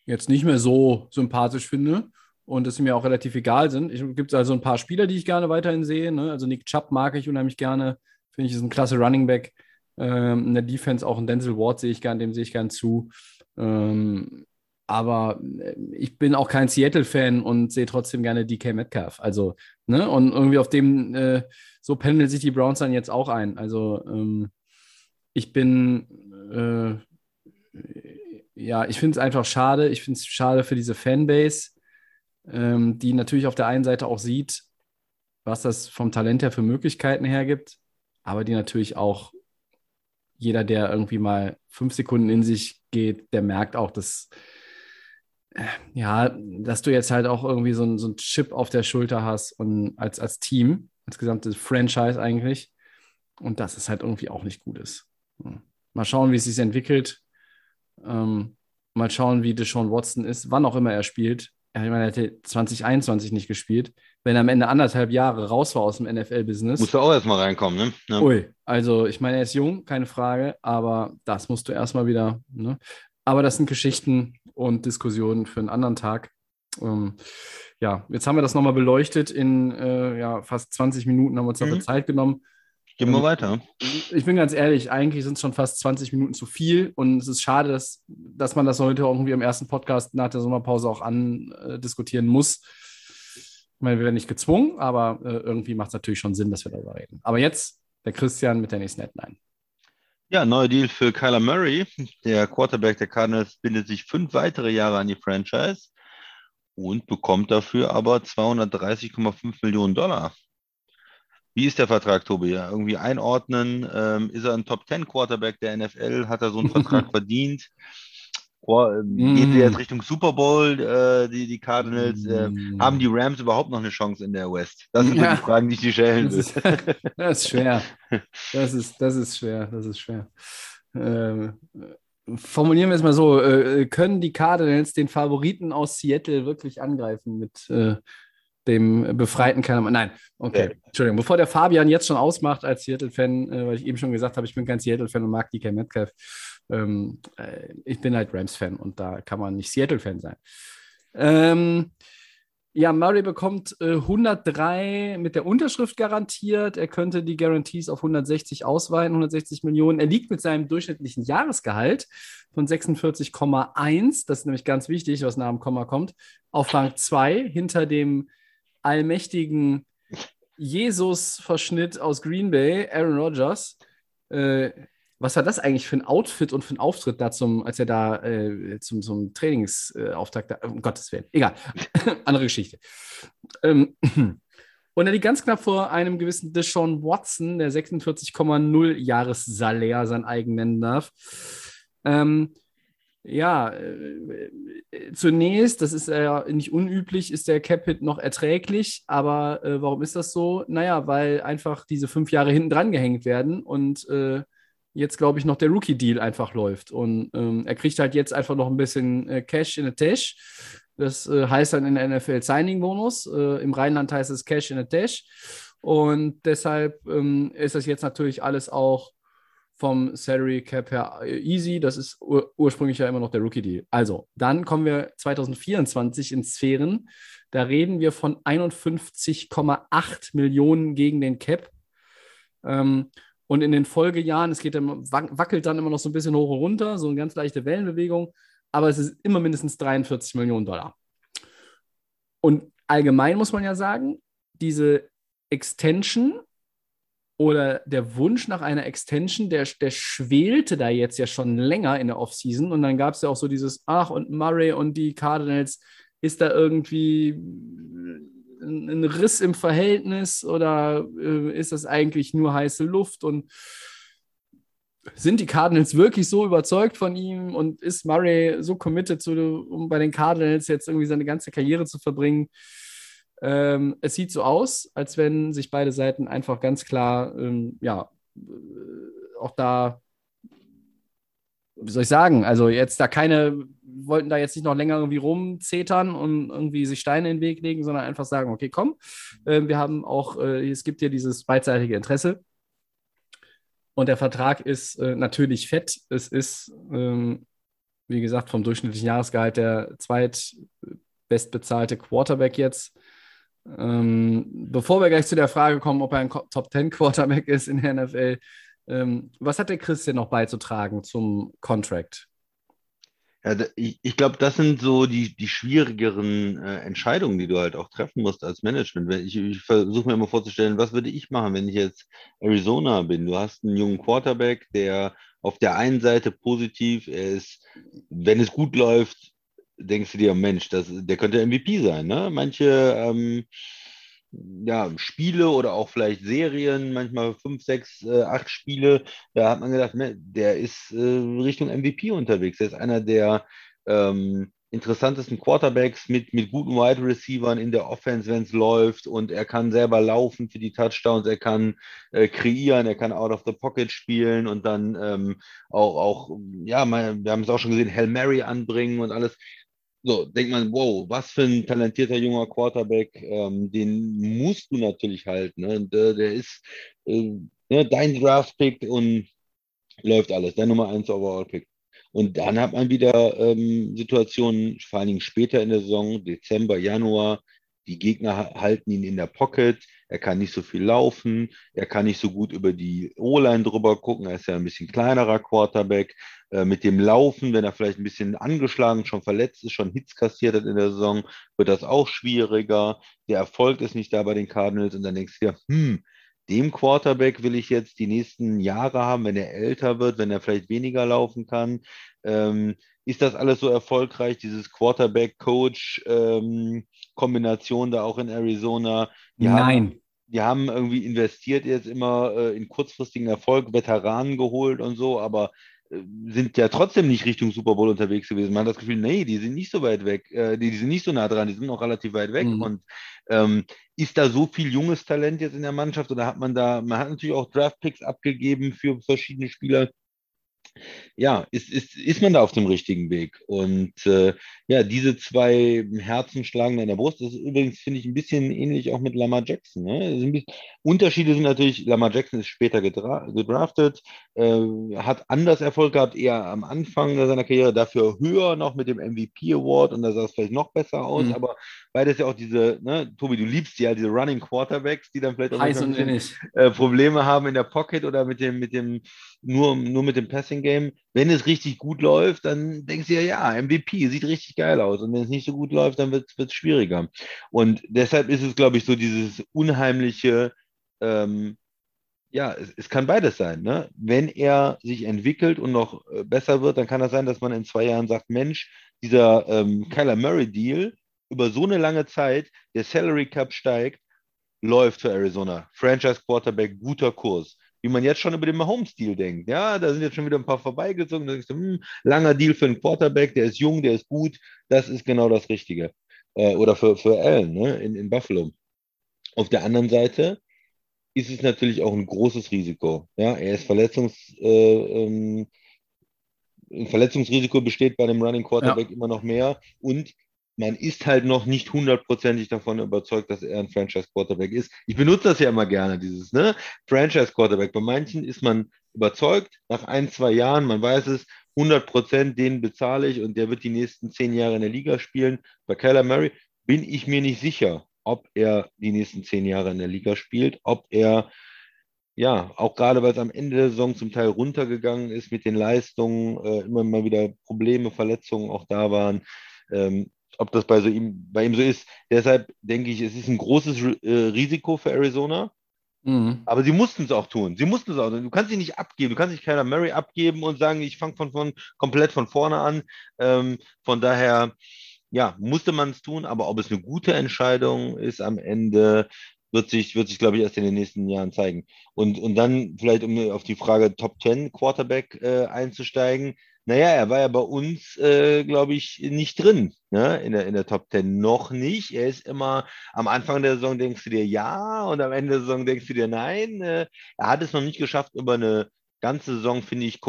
jetzt nicht mehr so sympathisch finde und dass sie mir auch relativ egal sind. Es gibt also ein paar Spieler, die ich gerne weiterhin sehe. Ne? Also Nick Chubb mag ich unheimlich gerne. Finde ich, ist ein klasse Running Back. Ähm, in der Defense auch ein Denzel Ward sehe ich gern, dem sehe ich gern zu. Ähm, aber äh, ich bin auch kein Seattle-Fan und sehe trotzdem gerne DK Metcalf. Also, ne, und irgendwie auf dem, äh, so pendeln sich die Browns dann jetzt auch ein. Also, ähm, ich bin, äh, ja, ich finde es einfach schade. Ich finde es schade für diese Fanbase, ähm, die natürlich auf der einen Seite auch sieht, was das vom Talent her für Möglichkeiten hergibt, aber die natürlich auch jeder, der irgendwie mal fünf Sekunden in sich geht, der merkt auch, dass äh, ja, dass du jetzt halt auch irgendwie so, ein- so einen Chip auf der Schulter hast und als, als Team, als gesamtes Franchise eigentlich. Und das ist halt irgendwie auch nicht gut ist. Hm. Mal schauen, wie es sich entwickelt. Ähm, mal schauen, wie Deshaun Watson ist, wann auch immer er spielt. Ich meine, er hätte 2021 nicht gespielt. Wenn er am Ende anderthalb Jahre raus war aus dem NFL-Business. musst du auch erstmal reinkommen, ne? Ja. Ui, also ich meine, er ist jung, keine Frage, aber das musst du erstmal wieder. Ne? Aber das sind Geschichten und Diskussionen für einen anderen Tag. Ähm, ja, jetzt haben wir das nochmal beleuchtet. In äh, ja, fast 20 Minuten haben wir uns dafür Mhm. Zeit genommen. Gehen wir Ähm, weiter. Ich bin ganz ehrlich, eigentlich sind es schon fast 20 Minuten zu viel und es ist schade, dass, dass man das heute irgendwie im ersten Podcast nach der Sommerpause auch andiskutieren muss. Ich meine, wir werden nicht gezwungen, aber äh, irgendwie macht es natürlich schon Sinn, dass wir darüber reden. Aber jetzt der Christian mit der nächsten Headline. Ja, neuer Deal für Kyler Murray. Der Quarterback der Cardinals bindet sich fünf weitere Jahre an die Franchise und bekommt dafür aber 230,5 Millionen Dollar. Wie ist der Vertrag, Tobi? Ja, irgendwie einordnen. Ähm, ist er ein Top 10 Quarterback der NFL? Hat er so einen Vertrag verdient? Qua- ähm, Geht Mm. er jetzt Richtung Super Bowl, äh, die, die Cardinals? Äh, Mm. haben die Rams überhaupt noch eine Chance in der West? Das sind Ja. die Fragen, die ich dir stellen Das will. ist, das ist schwer. Das ist, das ist schwer. Das ist schwer. Ähm, formulieren wir es mal so: äh, Können die Cardinals den Favoriten aus Seattle wirklich angreifen mit äh, dem Befreiten kann man. Nein, okay. Entschuldigung. Bevor der Fabian jetzt schon ausmacht als Seattle-Fan, äh, weil ich eben schon gesagt habe, ich bin kein Seattle-Fan und mag DK Metcalf. Ähm, äh, ich bin halt Rams-Fan und da kann man nicht Seattle-Fan sein. Ähm, ja, Murray bekommt äh, 103 mit der Unterschrift garantiert. Er könnte die Guarantees auf 160 ausweiten, 160 Millionen. Er liegt mit seinem durchschnittlichen Jahresgehalt von 46,1, das ist nämlich ganz wichtig, was nach dem Komma kommt, auf Rang 2 hinter dem allmächtigen Jesus-Verschnitt aus Green Bay, Aaron Rodgers. Äh, was war das eigentlich für ein Outfit und für ein Auftritt da zum, als er da äh, zum, zum Trainingsauftakt, äh, um Gottes Willen, egal, andere Geschichte. Ähm, und er liegt ganz knapp vor einem gewissen Deshaun Watson, der 46,0 Jahressalär sein eigen nennen darf. Ähm, ja, äh, zunächst, das ist ja nicht unüblich, ist der Cap-Hit noch erträglich, aber äh, warum ist das so? Naja, weil einfach diese fünf Jahre hinten dran gehängt werden und äh, jetzt, glaube ich, noch der Rookie-Deal einfach läuft. Und ähm, er kriegt halt jetzt einfach noch ein bisschen äh, Cash in the Tash. Das äh, heißt dann in der NFL Signing-Bonus. Äh, Im Rheinland heißt es Cash in the Tash. Und deshalb ähm, ist das jetzt natürlich alles auch vom Salary Cap her äh, easy. Das ist ur ursprünglich ja immer noch der Rookie-Deal. Also, dann kommen wir 2024 in Sphären. Da reden wir von 51,8 Millionen gegen den Cap. Ähm, und in den Folgejahren, es geht dann, wackelt dann immer noch so ein bisschen hoch und runter, so eine ganz leichte Wellenbewegung, aber es ist immer mindestens 43 Millionen Dollar. Und allgemein muss man ja sagen, diese Extension oder der Wunsch nach einer Extension, der, der schwelte da jetzt ja schon länger in der Offseason. Und dann gab es ja auch so dieses, ach, und Murray und die Cardinals, ist da irgendwie ein Riss im Verhältnis oder äh, ist das eigentlich nur heiße Luft und sind die Cardinals wirklich so überzeugt von ihm und ist Murray so committed, zu, um bei den Cardinals jetzt irgendwie seine ganze Karriere zu verbringen? Ähm, es sieht so aus, als wenn sich beide Seiten einfach ganz klar, ähm, ja, äh, auch da wie soll ich sagen, also jetzt da keine, wollten da jetzt nicht noch länger irgendwie rumzetern und irgendwie sich Steine in den Weg legen, sondern einfach sagen, okay, komm, äh, wir haben auch, äh, es gibt hier dieses beidseitige Interesse. Und der Vertrag ist äh, natürlich fett. Es ist, ähm, wie gesagt, vom durchschnittlichen Jahresgehalt der zweitbestbezahlte Quarterback jetzt. Ähm, bevor wir gleich zu der Frage kommen, ob er ein Top 10 Quarterback ist in der NFL, ähm, was hat der Christian noch beizutragen zum Contract? Ja, ich, ich glaube, das sind so die, die schwierigeren äh, Entscheidungen, die du halt auch treffen musst als Management. Ich, ich versuche mir immer vorzustellen, was würde ich machen, wenn ich jetzt Arizona bin? Du hast einen jungen Quarterback, der auf der einen Seite positiv ist, wenn es gut läuft, denkst du dir, Mensch, das, der könnte MVP sein. Ne? Manche ähm, ja, Spiele oder auch vielleicht Serien, manchmal fünf, sechs, äh, acht Spiele, da hat man gedacht, ne, der ist äh, Richtung MVP unterwegs. Der ist einer der ähm, interessantesten Quarterbacks mit, mit guten Wide Receivern in der Offense, wenn es läuft und er kann selber laufen für die Touchdowns, er kann äh, kreieren, er kann out of the pocket spielen und dann ähm, auch, auch, ja, wir haben es auch schon gesehen, Hail Mary anbringen und alles. So, denkt man, wow, was für ein talentierter junger Quarterback, ähm, den musst du natürlich halten. Ne? Und, der ist äh, ne, dein Draft-Pick und läuft alles, dein Nummer 1 Overall-Pick. Und dann hat man wieder ähm, Situationen, vor allen Dingen später in der Saison, Dezember, Januar, die Gegner halten ihn in der Pocket, er kann nicht so viel laufen, er kann nicht so gut über die O-Line drüber gucken, er ist ja ein bisschen kleinerer Quarterback. Äh, mit dem Laufen, wenn er vielleicht ein bisschen angeschlagen, schon verletzt ist, schon Hits kassiert hat in der Saison, wird das auch schwieriger. Der Erfolg ist nicht da bei den Cardinals und dann denkst du dir, hm, dem Quarterback will ich jetzt die nächsten Jahre haben, wenn er älter wird, wenn er vielleicht weniger laufen kann. Ähm, ist das alles so erfolgreich, dieses Quarterback-Coach-Kombination ähm, da auch in Arizona? Die Nein. Haben, die haben irgendwie investiert jetzt immer äh, in kurzfristigen Erfolg, Veteranen geholt und so, aber sind ja trotzdem nicht Richtung Super Bowl unterwegs gewesen. Man hat das Gefühl, nee, die sind nicht so weit weg, äh, die, die, sind nicht so nah dran, die sind noch relativ weit weg. Mhm. Und ähm, ist da so viel junges Talent jetzt in der Mannschaft oder hat man da, man hat natürlich auch Draft-Picks abgegeben für verschiedene Spieler. ja, ist, ist, ist man da auf dem richtigen Weg. Und äh, ja, diese zwei Herzen schlagen in der Brust. Das ist übrigens, finde ich, ein bisschen ähnlich auch mit Lamar Jackson. Ne? Bisschen, Unterschiede sind natürlich, Lamar Jackson ist später gedra gedraftet, hat anders Erfolg gehabt, eher am Anfang seiner Karriere, dafür höher noch mit dem MVP Award und da sah es vielleicht noch besser aus, mhm. aber beides ja auch diese, ne, Tobi, du liebst ja diese Running Quarterbacks, die dann vielleicht auch ein bisschen, äh, Probleme haben in der Pocket oder mit dem, mit dem, nur, nur mit dem Passing Game. Wenn es richtig gut läuft, dann denkst du ja, ja, MVP, sieht richtig geil aus. Und wenn es nicht so gut läuft, dann wird es schwieriger. Und deshalb ist es, glaube ich, so dieses unheimliche, ähm, ja, es, es, kann beides sein. Ne? Wenn er sich entwickelt und noch äh, besser wird, dann kann das sein, dass man in zwei Jahren sagt, Mensch, dieser ähm, Kyler Murray Deal über so eine lange Zeit, der Salary Cup steigt, läuft für Arizona. Franchise Quarterback, guter Kurs. Wie man jetzt schon über den Mahomes-Deal denkt. Ja, da sind jetzt schon wieder ein paar vorbeigezogen. Da denkst du, hm, langer Deal für einen Quarterback, der ist jung, der ist gut. Das ist genau das Richtige. Äh, oder für, für Allen ne, in, in Buffalo. Auf der anderen Seite ist es natürlich auch ein großes Risiko. Ja, er ist Verletzungs, äh, ähm, ein Verletzungsrisiko besteht bei dem Running Quarterback ja. immer noch mehr und man ist halt noch nicht hundertprozentig davon überzeugt, dass er ein Franchise Quarterback ist. Ich benutze das ja immer gerne, dieses ne? Franchise Quarterback. Bei manchen ist man überzeugt, nach ein, zwei Jahren, man weiß es, 100 Prozent, den bezahle ich und der wird die nächsten zehn Jahre in der Liga spielen. Bei Kyler Murray bin ich mir nicht sicher, ob er die nächsten zehn Jahre in der Liga spielt, ob er ja, auch gerade weil es am Ende der Saison zum Teil runtergegangen ist mit den Leistungen, äh, immer mal wieder Probleme, Verletzungen auch da waren. Ähm, ob das bei, so ihm, bei ihm so ist. Deshalb denke ich, es ist ein großes äh, Risiko für Arizona. Mhm. Aber sie mussten es auch tun. Sie mussten es auch. Du kannst sie nicht abgeben. Du kannst nicht keiner Murray abgeben und sagen, ich fange von, von komplett von vorne an. Ähm, von daher, ja, musste man es tun. Aber ob es eine gute Entscheidung ist am Ende, wird sich, wird sich, glaube ich, erst in den nächsten Jahren zeigen. Und, und dann vielleicht, um auf die Frage Top 10 Quarterback äh, einzusteigen, naja, er war ja bei uns, äh, glaube ich, nicht drin, ne? in, der, in der Top 10. Noch nicht. Er ist immer am Anfang der Saison denkst du dir ja und am Ende der Saison denkst du dir nein. Äh, er hat es noch nicht geschafft, über eine ganze Saison, finde ich,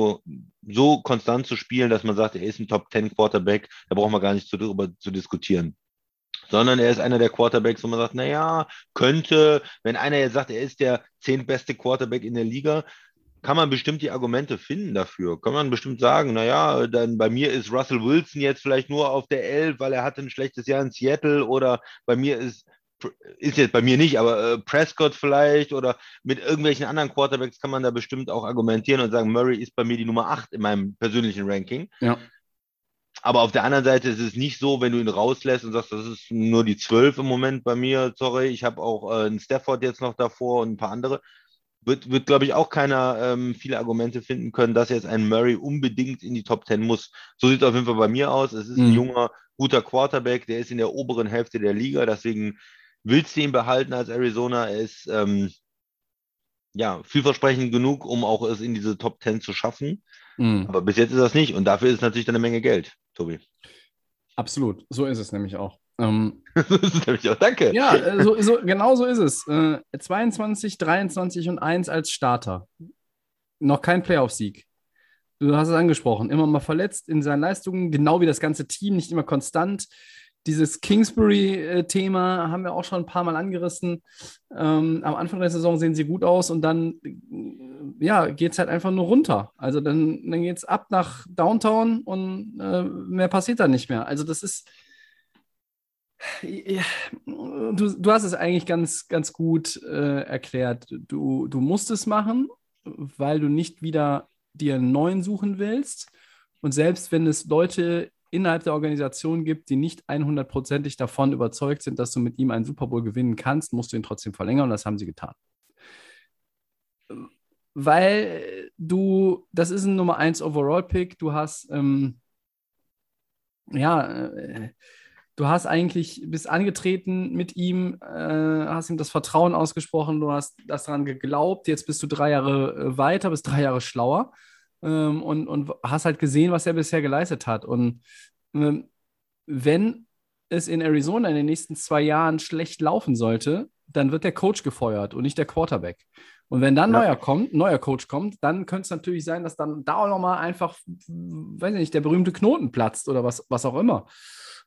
so konstant zu spielen, dass man sagt, er ist ein Top 10 Quarterback. Da brauchen wir gar nicht darüber zu diskutieren sondern er ist einer der Quarterbacks, wo man sagt, naja, könnte, wenn einer jetzt sagt, er ist der zehntbeste Quarterback in der Liga, kann man bestimmt die Argumente finden dafür. Kann man bestimmt sagen, naja, dann bei mir ist Russell Wilson jetzt vielleicht nur auf der 11, weil er hatte ein schlechtes Jahr in Seattle oder bei mir ist, ist jetzt bei mir nicht, aber äh, Prescott vielleicht oder mit irgendwelchen anderen Quarterbacks kann man da bestimmt auch argumentieren und sagen, Murray ist bei mir die Nummer 8 in meinem persönlichen Ranking. Ja. Aber auf der anderen Seite ist es nicht so, wenn du ihn rauslässt und sagst, das ist nur die 12 im Moment bei mir, sorry, ich habe auch äh, einen Stafford jetzt noch davor und ein paar andere wird, wird glaube ich, auch keiner ähm, viele Argumente finden können, dass jetzt ein Murray unbedingt in die Top 10 muss. So sieht es auf jeden Fall bei mir aus. Es ist mhm. ein junger, guter Quarterback, der ist in der oberen Hälfte der Liga, deswegen willst du ihn behalten als Arizona. Er ist ähm, ja vielversprechend genug, um auch es in diese Top 10 zu schaffen. Mhm. Aber bis jetzt ist das nicht und dafür ist es natürlich dann eine Menge Geld, Tobi. Absolut, so ist es nämlich auch. Ähm, auch. Danke. Ja, äh, so, so, genau so ist es. Äh, 22, 23 und 1 als Starter. Noch kein Playoff-Sieg. Du hast es angesprochen, immer mal verletzt in seinen Leistungen, genau wie das ganze Team, nicht immer konstant. Dieses Kingsbury-Thema haben wir auch schon ein paar Mal angerissen. Ähm, am Anfang der Saison sehen sie gut aus und dann äh, ja, geht es halt einfach nur runter. Also dann, dann geht es ab nach Downtown und äh, mehr passiert dann nicht mehr. Also das ist, ja, du, du hast es eigentlich ganz, ganz gut äh, erklärt. Du, du musst es machen, weil du nicht wieder dir einen neuen suchen willst. Und selbst wenn es Leute innerhalb der Organisation gibt, die nicht 100%ig davon überzeugt sind, dass du mit ihm einen Super Bowl gewinnen kannst, musst du ihn trotzdem verlängern und das haben sie getan. Weil du, das ist ein Nummer 1 Overall-Pick, du hast, ähm, ja, äh, du hast eigentlich, bist angetreten mit ihm, äh, hast ihm das Vertrauen ausgesprochen, du hast das daran geglaubt, jetzt bist du drei Jahre äh, weiter, bist drei Jahre schlauer ähm, und, und hast halt gesehen, was er bisher geleistet hat. Und wenn es in Arizona in den nächsten zwei Jahren schlecht laufen sollte, dann wird der Coach gefeuert und nicht der Quarterback. Und wenn dann Ja. neuer kommt, neuer Coach kommt, dann könnte es natürlich sein, dass dann da auch nochmal einfach, weiß ich nicht, der berühmte Knoten platzt oder was, was auch immer.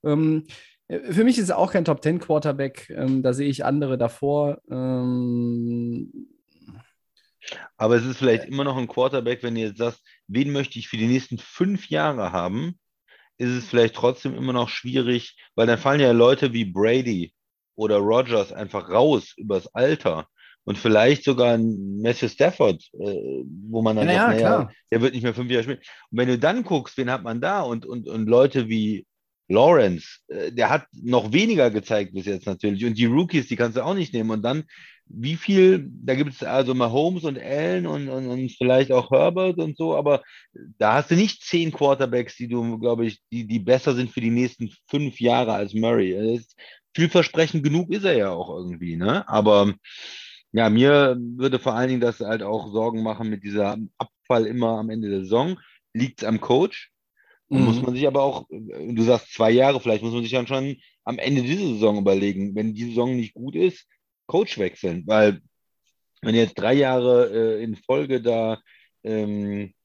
Ähm, äh, für mich ist er auch kein Top Ten Quarterback. Ähm, da sehe ich andere davor. Ähm, Aber es ist vielleicht immer noch ein Quarterback, wenn du jetzt sagst, wen möchte ich für die nächsten fünf Jahre haben, ist es vielleicht trotzdem immer noch schwierig, weil dann fallen ja Leute wie Brady oder Rogers einfach raus übers Alter. Und vielleicht sogar ein Matthew Stafford, äh, wo man dann Ja, sagt, ja, naja, klar. der wird nicht mehr fünf Jahre spielen. Und wenn du dann guckst, wen hat man da? Und, und, und Leute wie Lawrence, äh, der hat noch weniger gezeigt bis jetzt natürlich. Und die Rookies, die kannst du auch nicht nehmen. Und dann, wie viel, da gibt es also Mahomes und Allen und, und, und vielleicht auch Herbert und so, aber da hast du nicht zehn Quarterbacks, die du, glaube ich, die, die besser sind für die nächsten fünf Jahre als Murray. Vielversprechend genug ist er ja auch irgendwie, ne? Aber ja, mir würde vor allen Dingen das halt auch Sorgen machen mit dieser Abfall immer am Ende der Saison. Liegt es am Coach? Mhm. muss man sich aber auch, du sagst zwei Jahre, vielleicht muss man sich dann schon am Ende dieser Saison überlegen, wenn die Saison nicht gut ist, Coach wechseln. Weil wenn jetzt drei Jahre äh, in Folge da ähm,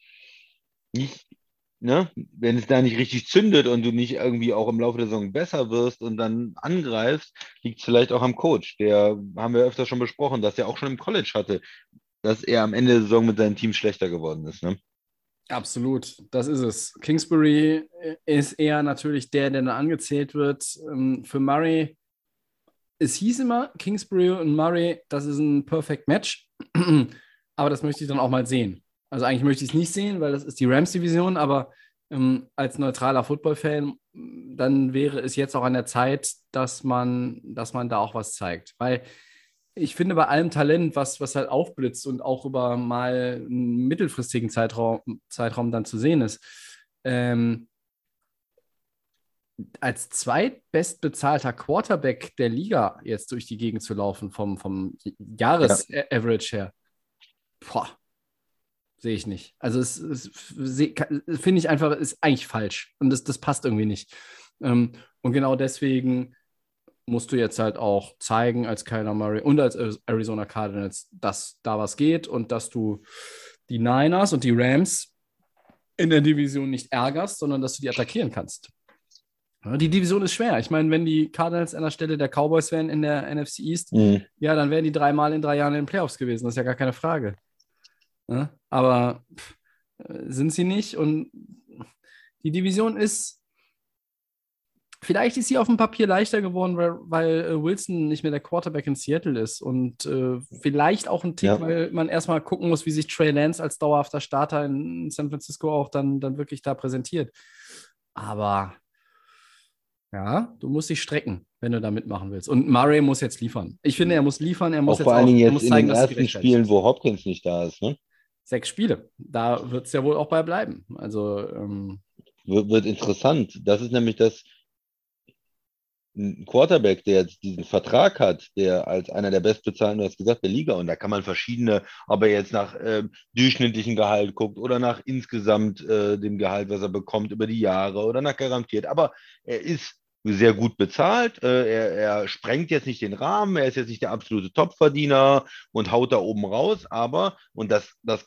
nicht, ne, wenn es da nicht richtig zündet und du nicht irgendwie auch im Laufe der Saison besser wirst und dann angreifst, liegt es vielleicht auch am Coach. Der haben wir öfter schon besprochen, dass er auch schon im College hatte, dass er am Ende der Saison mit seinem Team schlechter geworden ist. Ne? Absolut, das ist es. Kingsbury ist eher natürlich der, der dann angezählt wird. Ähm, Für Murray, es hieß immer, Kingsbury und Murray, das ist ein Perfect Match. aber das möchte ich dann auch mal sehen. Also eigentlich möchte ich es nicht sehen, weil das ist die Rams-Division, aber ähm, als neutraler Football-Fan, dann wäre es jetzt auch an der Zeit, dass man, dass man da auch was zeigt. Weil ich finde, bei allem Talent, was, was halt aufblitzt und auch über mal einen mittelfristigen Zeitraum, Zeitraum dann zu sehen ist, ähm, als zweitbestbezahlter Quarterback der Liga jetzt durch die Gegend zu laufen, vom, vom Jahres-Average her, boah, sehe ich nicht. Also es, es finde ich einfach, ist eigentlich falsch. Und das, das passt irgendwie nicht. Ähm, und genau deswegen musst du jetzt halt auch zeigen als Kyler Murray und als Arizona Cardinals, dass da was geht und dass du die Niners und die Rams in der Division nicht ärgerst, sondern dass du die attackieren kannst. Die Division ist schwer. Ich meine, wenn die Cardinals an der Stelle der Cowboys wären in der NFC East, Mhm. ja, dann wären die dreimal in drei Jahren in den Playoffs gewesen. Das ist ja gar keine Frage. Ja, aber pff, äh, sind sie nicht. Und die Division ist, vielleicht ist sie auf dem Papier leichter geworden, weil, weil äh, Wilson nicht mehr der Quarterback in Seattle ist. Und äh, vielleicht auch ein Tick, Ja. weil man erstmal gucken muss, wie sich Trey Lance als dauerhafter Starter in San Francisco auch dann, dann wirklich da präsentiert. Aber ja, du musst dich strecken, wenn du da mitmachen willst. Und Murray muss jetzt liefern. Ich finde, er muss liefern, er muss Auch jetzt vor allen auch, Dingen er jetzt muss in zeigen, den ersten Spielen, ist. wo Hopkins nicht da ist. Ne? Sechs Spiele. Da wird es ja wohl auch bei bleiben. Also, ähm, wird, wird interessant. Das ist nämlich das, ein Quarterback, der jetzt diesen Vertrag hat, der als einer der bestbezahlten, du hast gesagt, der Liga, und da kann man verschiedene, ob er jetzt nach ähm, durchschnittlichen Gehalt guckt oder nach insgesamt äh, dem Gehalt, was er bekommt über die Jahre oder nach garantiert. Aber er ist sehr gut bezahlt. Äh, er, er sprengt jetzt nicht den Rahmen, er ist jetzt nicht der absolute Topverdiener und haut da oben raus, aber, und das, das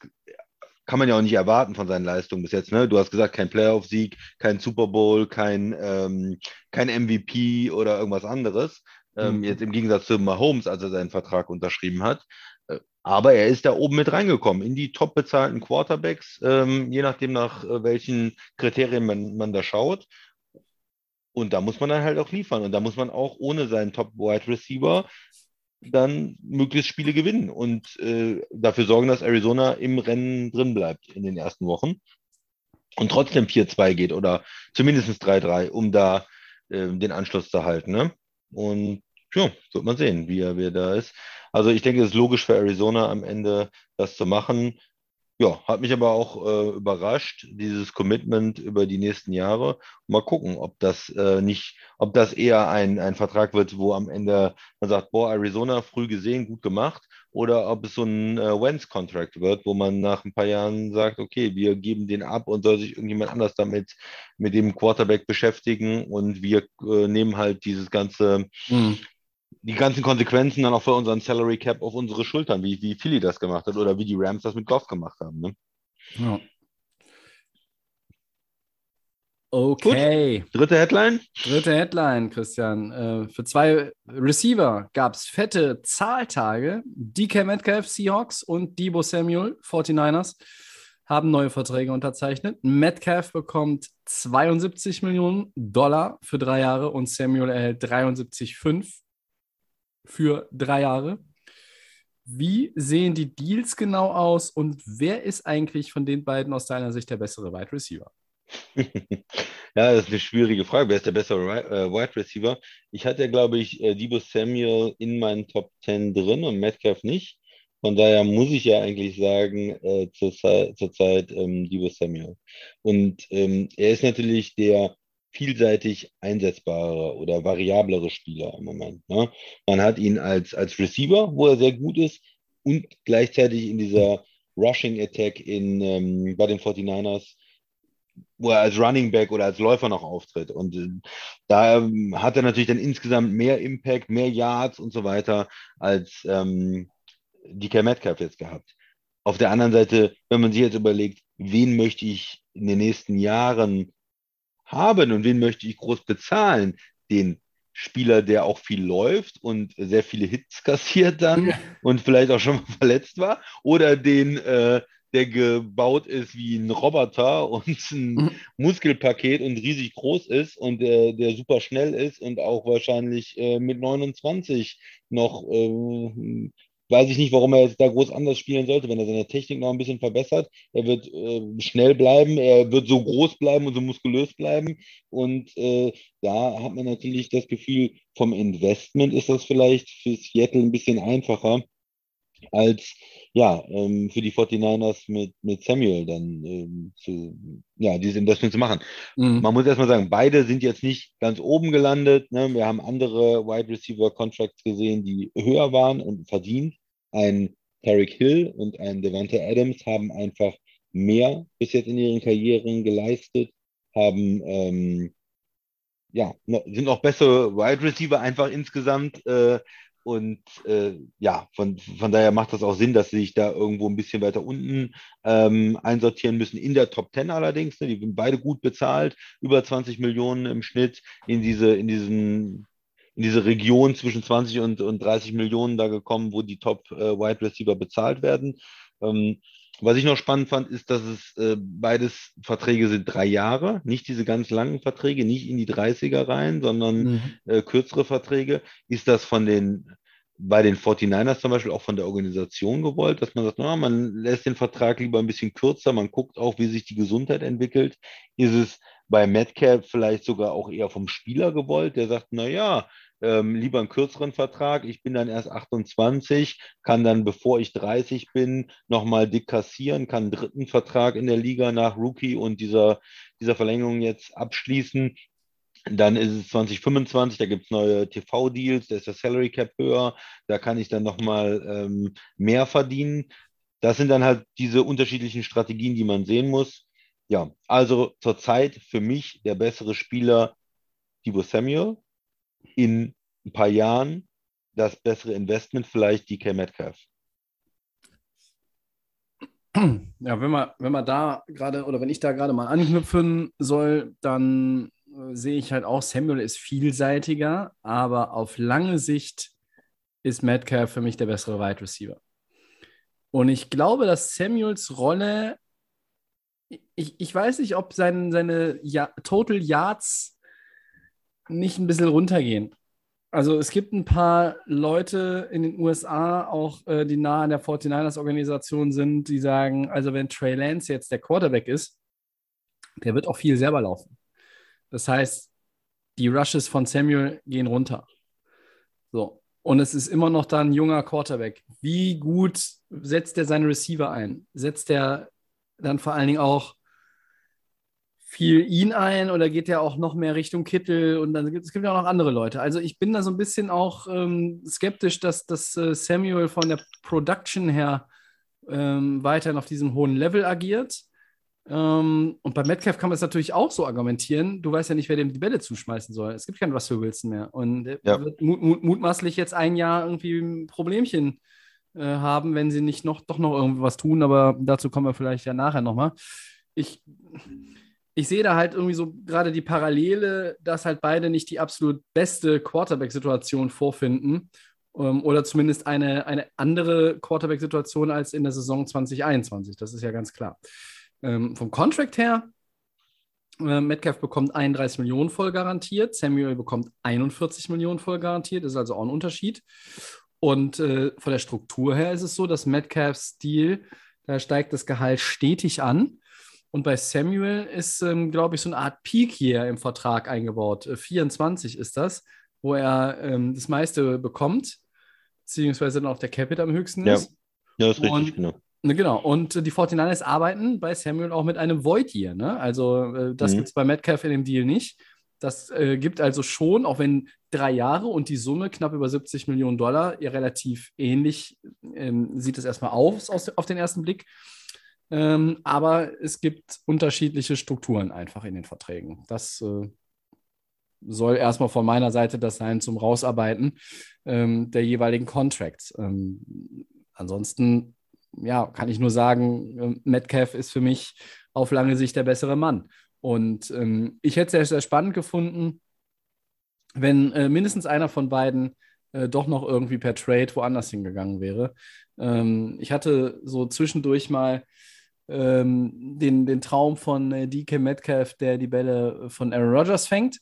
kann man ja auch nicht erwarten von seinen Leistungen bis jetzt. Ne? Du hast gesagt, kein Playoff-Sieg, kein Super Bowl, kein, ähm, kein MVP oder irgendwas anderes. Ähm, Mhm. Jetzt im Gegensatz zu Mahomes, als er seinen Vertrag unterschrieben hat. Äh, Aber er ist da oben mit reingekommen in die top bezahlten Quarterbacks, ähm, je nachdem, nach äh, welchen Kriterien man, man da schaut. Und da muss man dann halt auch liefern. Und da muss man auch ohne seinen Top-Wide Receiver dann möglichst Spiele gewinnen und äh, dafür sorgen, dass Arizona im Rennen drin bleibt in den ersten Wochen und trotzdem 4-2 geht oder zumindest 3-3, um da äh, den Anschluss zu halten. Ne? Und ja, wird man sehen, wie er, wie er da ist. Also ich denke, es ist logisch für Arizona am Ende das zu machen. Ja, hat mich aber auch äh, überrascht, dieses Commitment über die nächsten Jahre. Mal gucken, ob das äh, nicht, ob das eher ein, ein Vertrag wird, wo am Ende man sagt, boah, Arizona früh gesehen, gut gemacht, oder ob es so ein äh, Wentz-Contract wird, wo man nach ein paar Jahren sagt, okay, wir geben den ab und soll sich irgendjemand anders damit mit dem Quarterback beschäftigen und wir äh, nehmen halt dieses ganze hm. Die ganzen Konsequenzen dann auch für unseren Salary Cap auf unsere Schultern, wie, wie Philly das gemacht hat oder wie die Rams das mit Goff gemacht haben. Ne? Ja. Okay. Dritte Headline. Dritte Headline, Christian. Äh, für zwei Receiver gab es fette Zahltage. DK Metcalf, Seahawks und Debo Samuel, 49ers, haben neue Verträge unterzeichnet. Metcalf bekommt 72 Millionen Dollar für drei Jahre und Samuel erhält 73,5 für drei Jahre. Wie sehen die Deals genau aus und wer ist eigentlich von den beiden aus deiner Sicht der bessere Wide Receiver? ja, das ist eine schwierige Frage. Wer ist der bessere äh, Wide Receiver? Ich hatte, glaube ich, äh, Debo Samuel in meinen Top 10 drin und Metcalf nicht. Von daher muss ich ja eigentlich sagen, äh, zurzeit zur ähm, Debo Samuel. Und ähm, er ist natürlich der vielseitig einsetzbare oder variablere Spieler im Moment. Ne? Man hat ihn als, als Receiver, wo er sehr gut ist, und gleichzeitig in dieser Rushing Attack in, ähm, bei den 49ers wo er als Running Back oder als Läufer noch auftritt. Und äh, da ähm, hat er natürlich dann insgesamt mehr Impact, mehr Yards und so weiter als ähm, DK Metcalf jetzt gehabt. Auf der anderen Seite, wenn man sich jetzt überlegt, wen möchte ich in den nächsten Jahren haben und wen möchte ich groß bezahlen, den Spieler, der auch viel läuft und sehr viele Hits kassiert dann ja. und vielleicht auch schon mal verletzt war, oder den äh, der gebaut ist wie ein Roboter und ein mhm. Muskelpaket und riesig groß ist und der, der super schnell ist und auch wahrscheinlich äh, mit 29 noch, äh, weiß ich nicht, warum er jetzt da groß anders spielen sollte, wenn er seine Technik noch ein bisschen verbessert. Er wird äh, schnell bleiben, er wird so groß bleiben und so muskulös bleiben und äh, da hat man natürlich das Gefühl, vom Investment ist das vielleicht für Seattle ein bisschen einfacher als ja, ähm, für die 49ers mit, mit Samuel dann ähm, zu, ja, dieses Investment zu machen. Mhm. Man muss erstmal sagen, beide sind jetzt nicht ganz oben gelandet. Ne? Wir haben andere Wide Receiver Contracts gesehen, die höher waren und verdient. Ein Tarek Hill und ein Devante Adams haben einfach mehr bis jetzt in ihren Karrieren geleistet, haben ähm, ja, sind auch bessere Wide Receiver einfach insgesamt. Äh, und äh, ja, von, von daher macht das auch Sinn, dass sie sich da irgendwo ein bisschen weiter unten ähm, einsortieren müssen. In der Top 10 allerdings, ne, die sind beide gut bezahlt, über 20 Millionen im Schnitt in diese, in diesen in diese Region zwischen 20 und, und 30 Millionen da gekommen, wo die Top äh, Wide Receiver bezahlt werden. Ähm, was ich noch spannend fand, ist, dass es äh, beides Verträge sind drei Jahre, nicht diese ganz langen Verträge, nicht in die 30er rein, sondern mhm. äh, kürzere Verträge. Ist das von den bei den 49ers zum Beispiel auch von der Organisation gewollt, dass man sagt, na, man lässt den Vertrag lieber ein bisschen kürzer, man guckt auch, wie sich die Gesundheit entwickelt. Ist es bei Metcalf vielleicht sogar auch eher vom Spieler gewollt, der sagt, na ja, ähm, lieber einen kürzeren Vertrag. Ich bin dann erst 28, kann dann, bevor ich 30 bin, nochmal dick kassieren, kann einen dritten Vertrag in der Liga nach Rookie und dieser, dieser Verlängerung jetzt abschließen. Dann ist es 2025, da gibt es neue TV-Deals, da ist der Salary Cap höher, da kann ich dann nochmal ähm, mehr verdienen. Das sind dann halt diese unterschiedlichen Strategien, die man sehen muss. Ja, also zurzeit für mich der bessere Spieler Divo Samuel, in ein paar Jahren das bessere Investment vielleicht DK Metcalf. Ja, wenn man, wenn man da gerade oder wenn ich da gerade mal anknüpfen soll, dann äh, sehe ich halt auch, Samuel ist vielseitiger, aber auf lange Sicht ist Metcalf für mich der bessere Wide Receiver. Und ich glaube, dass Samuels Rolle, ich, ich weiß nicht, ob sein, seine ja Total Yards nicht ein bisschen runtergehen. Also es gibt ein paar Leute in den USA, auch äh, die nah an der 49ers-Organisation sind, die sagen, also wenn Trey Lance jetzt der Quarterback ist, der wird auch viel selber laufen. Das heißt, die Rushes von Samuel gehen runter. So. Und es ist immer noch da ein junger Quarterback. Wie gut setzt er seine Receiver ein? Setzt er dann vor allen Dingen auch viel ihn ein oder geht er auch noch mehr Richtung Kittel und dann gibt es gibt ja auch noch andere Leute. Also ich bin da so ein bisschen auch ähm, skeptisch, dass, dass äh, Samuel von der Production her ähm, weiterhin auf diesem hohen Level agiert. Ähm, und bei Metcalf kann man es natürlich auch so argumentieren. Du weißt ja nicht, wer dem die Bälle zuschmeißen soll. Es gibt keinen Russell Wilson mehr. Und er Ja. wird mut, mut, mutmaßlich jetzt ein Jahr irgendwie ein Problemchen äh, haben, wenn sie nicht noch doch noch irgendwas tun. Aber dazu kommen wir vielleicht ja nachher nochmal. Ich, ich sehe da halt irgendwie so gerade die Parallele, dass halt beide nicht die absolut beste Quarterback-Situation vorfinden. Ähm, oder zumindest eine, eine andere Quarterback-Situation als in der Saison 2021. Das ist ja ganz klar. Ähm, vom Contract her, äh, Metcalf bekommt 31 Millionen voll garantiert, Samuel bekommt 41 Millionen voll garantiert, ist also auch ein Unterschied. Und äh, von der Struktur her ist es so, dass Metcalfs Deal, da steigt das Gehalt stetig an. Und bei Samuel ist, ähm, glaube ich, so eine Art Peak hier im Vertrag eingebaut. Äh, 24 ist das, wo er ähm, das meiste bekommt, beziehungsweise dann auch der Capit am höchsten Ja. ist. Ja, das ist richtig, Und- genau. Ne, Genau, und äh, die 49ers arbeiten bei Samuel auch mit einem Void Year. Ne? Also, äh, das Mhm. gibt es bei Metcalf in dem Deal nicht. Das äh, gibt also schon, auch wenn drei Jahre und die Summe knapp über 70 Millionen Dollar ja relativ ähnlich ähm, sieht es erstmal aus, aus auf den ersten Blick. Ähm, aber es gibt unterschiedliche Strukturen einfach in den Verträgen. Das äh, soll erstmal von meiner Seite das sein zum Rausarbeiten ähm, der jeweiligen Contracts. Ähm, ansonsten ja, kann ich nur sagen, ähm, Metcalf ist für mich auf lange Sicht der bessere Mann. Und ähm, ich hätte es sehr, sehr spannend gefunden, wenn äh, mindestens einer von beiden äh, doch noch irgendwie per Trade woanders hingegangen wäre. Ähm, ich hatte so zwischendurch mal ähm, den, den Traum von äh, DK Metcalf, der die Bälle von Aaron Rodgers fängt.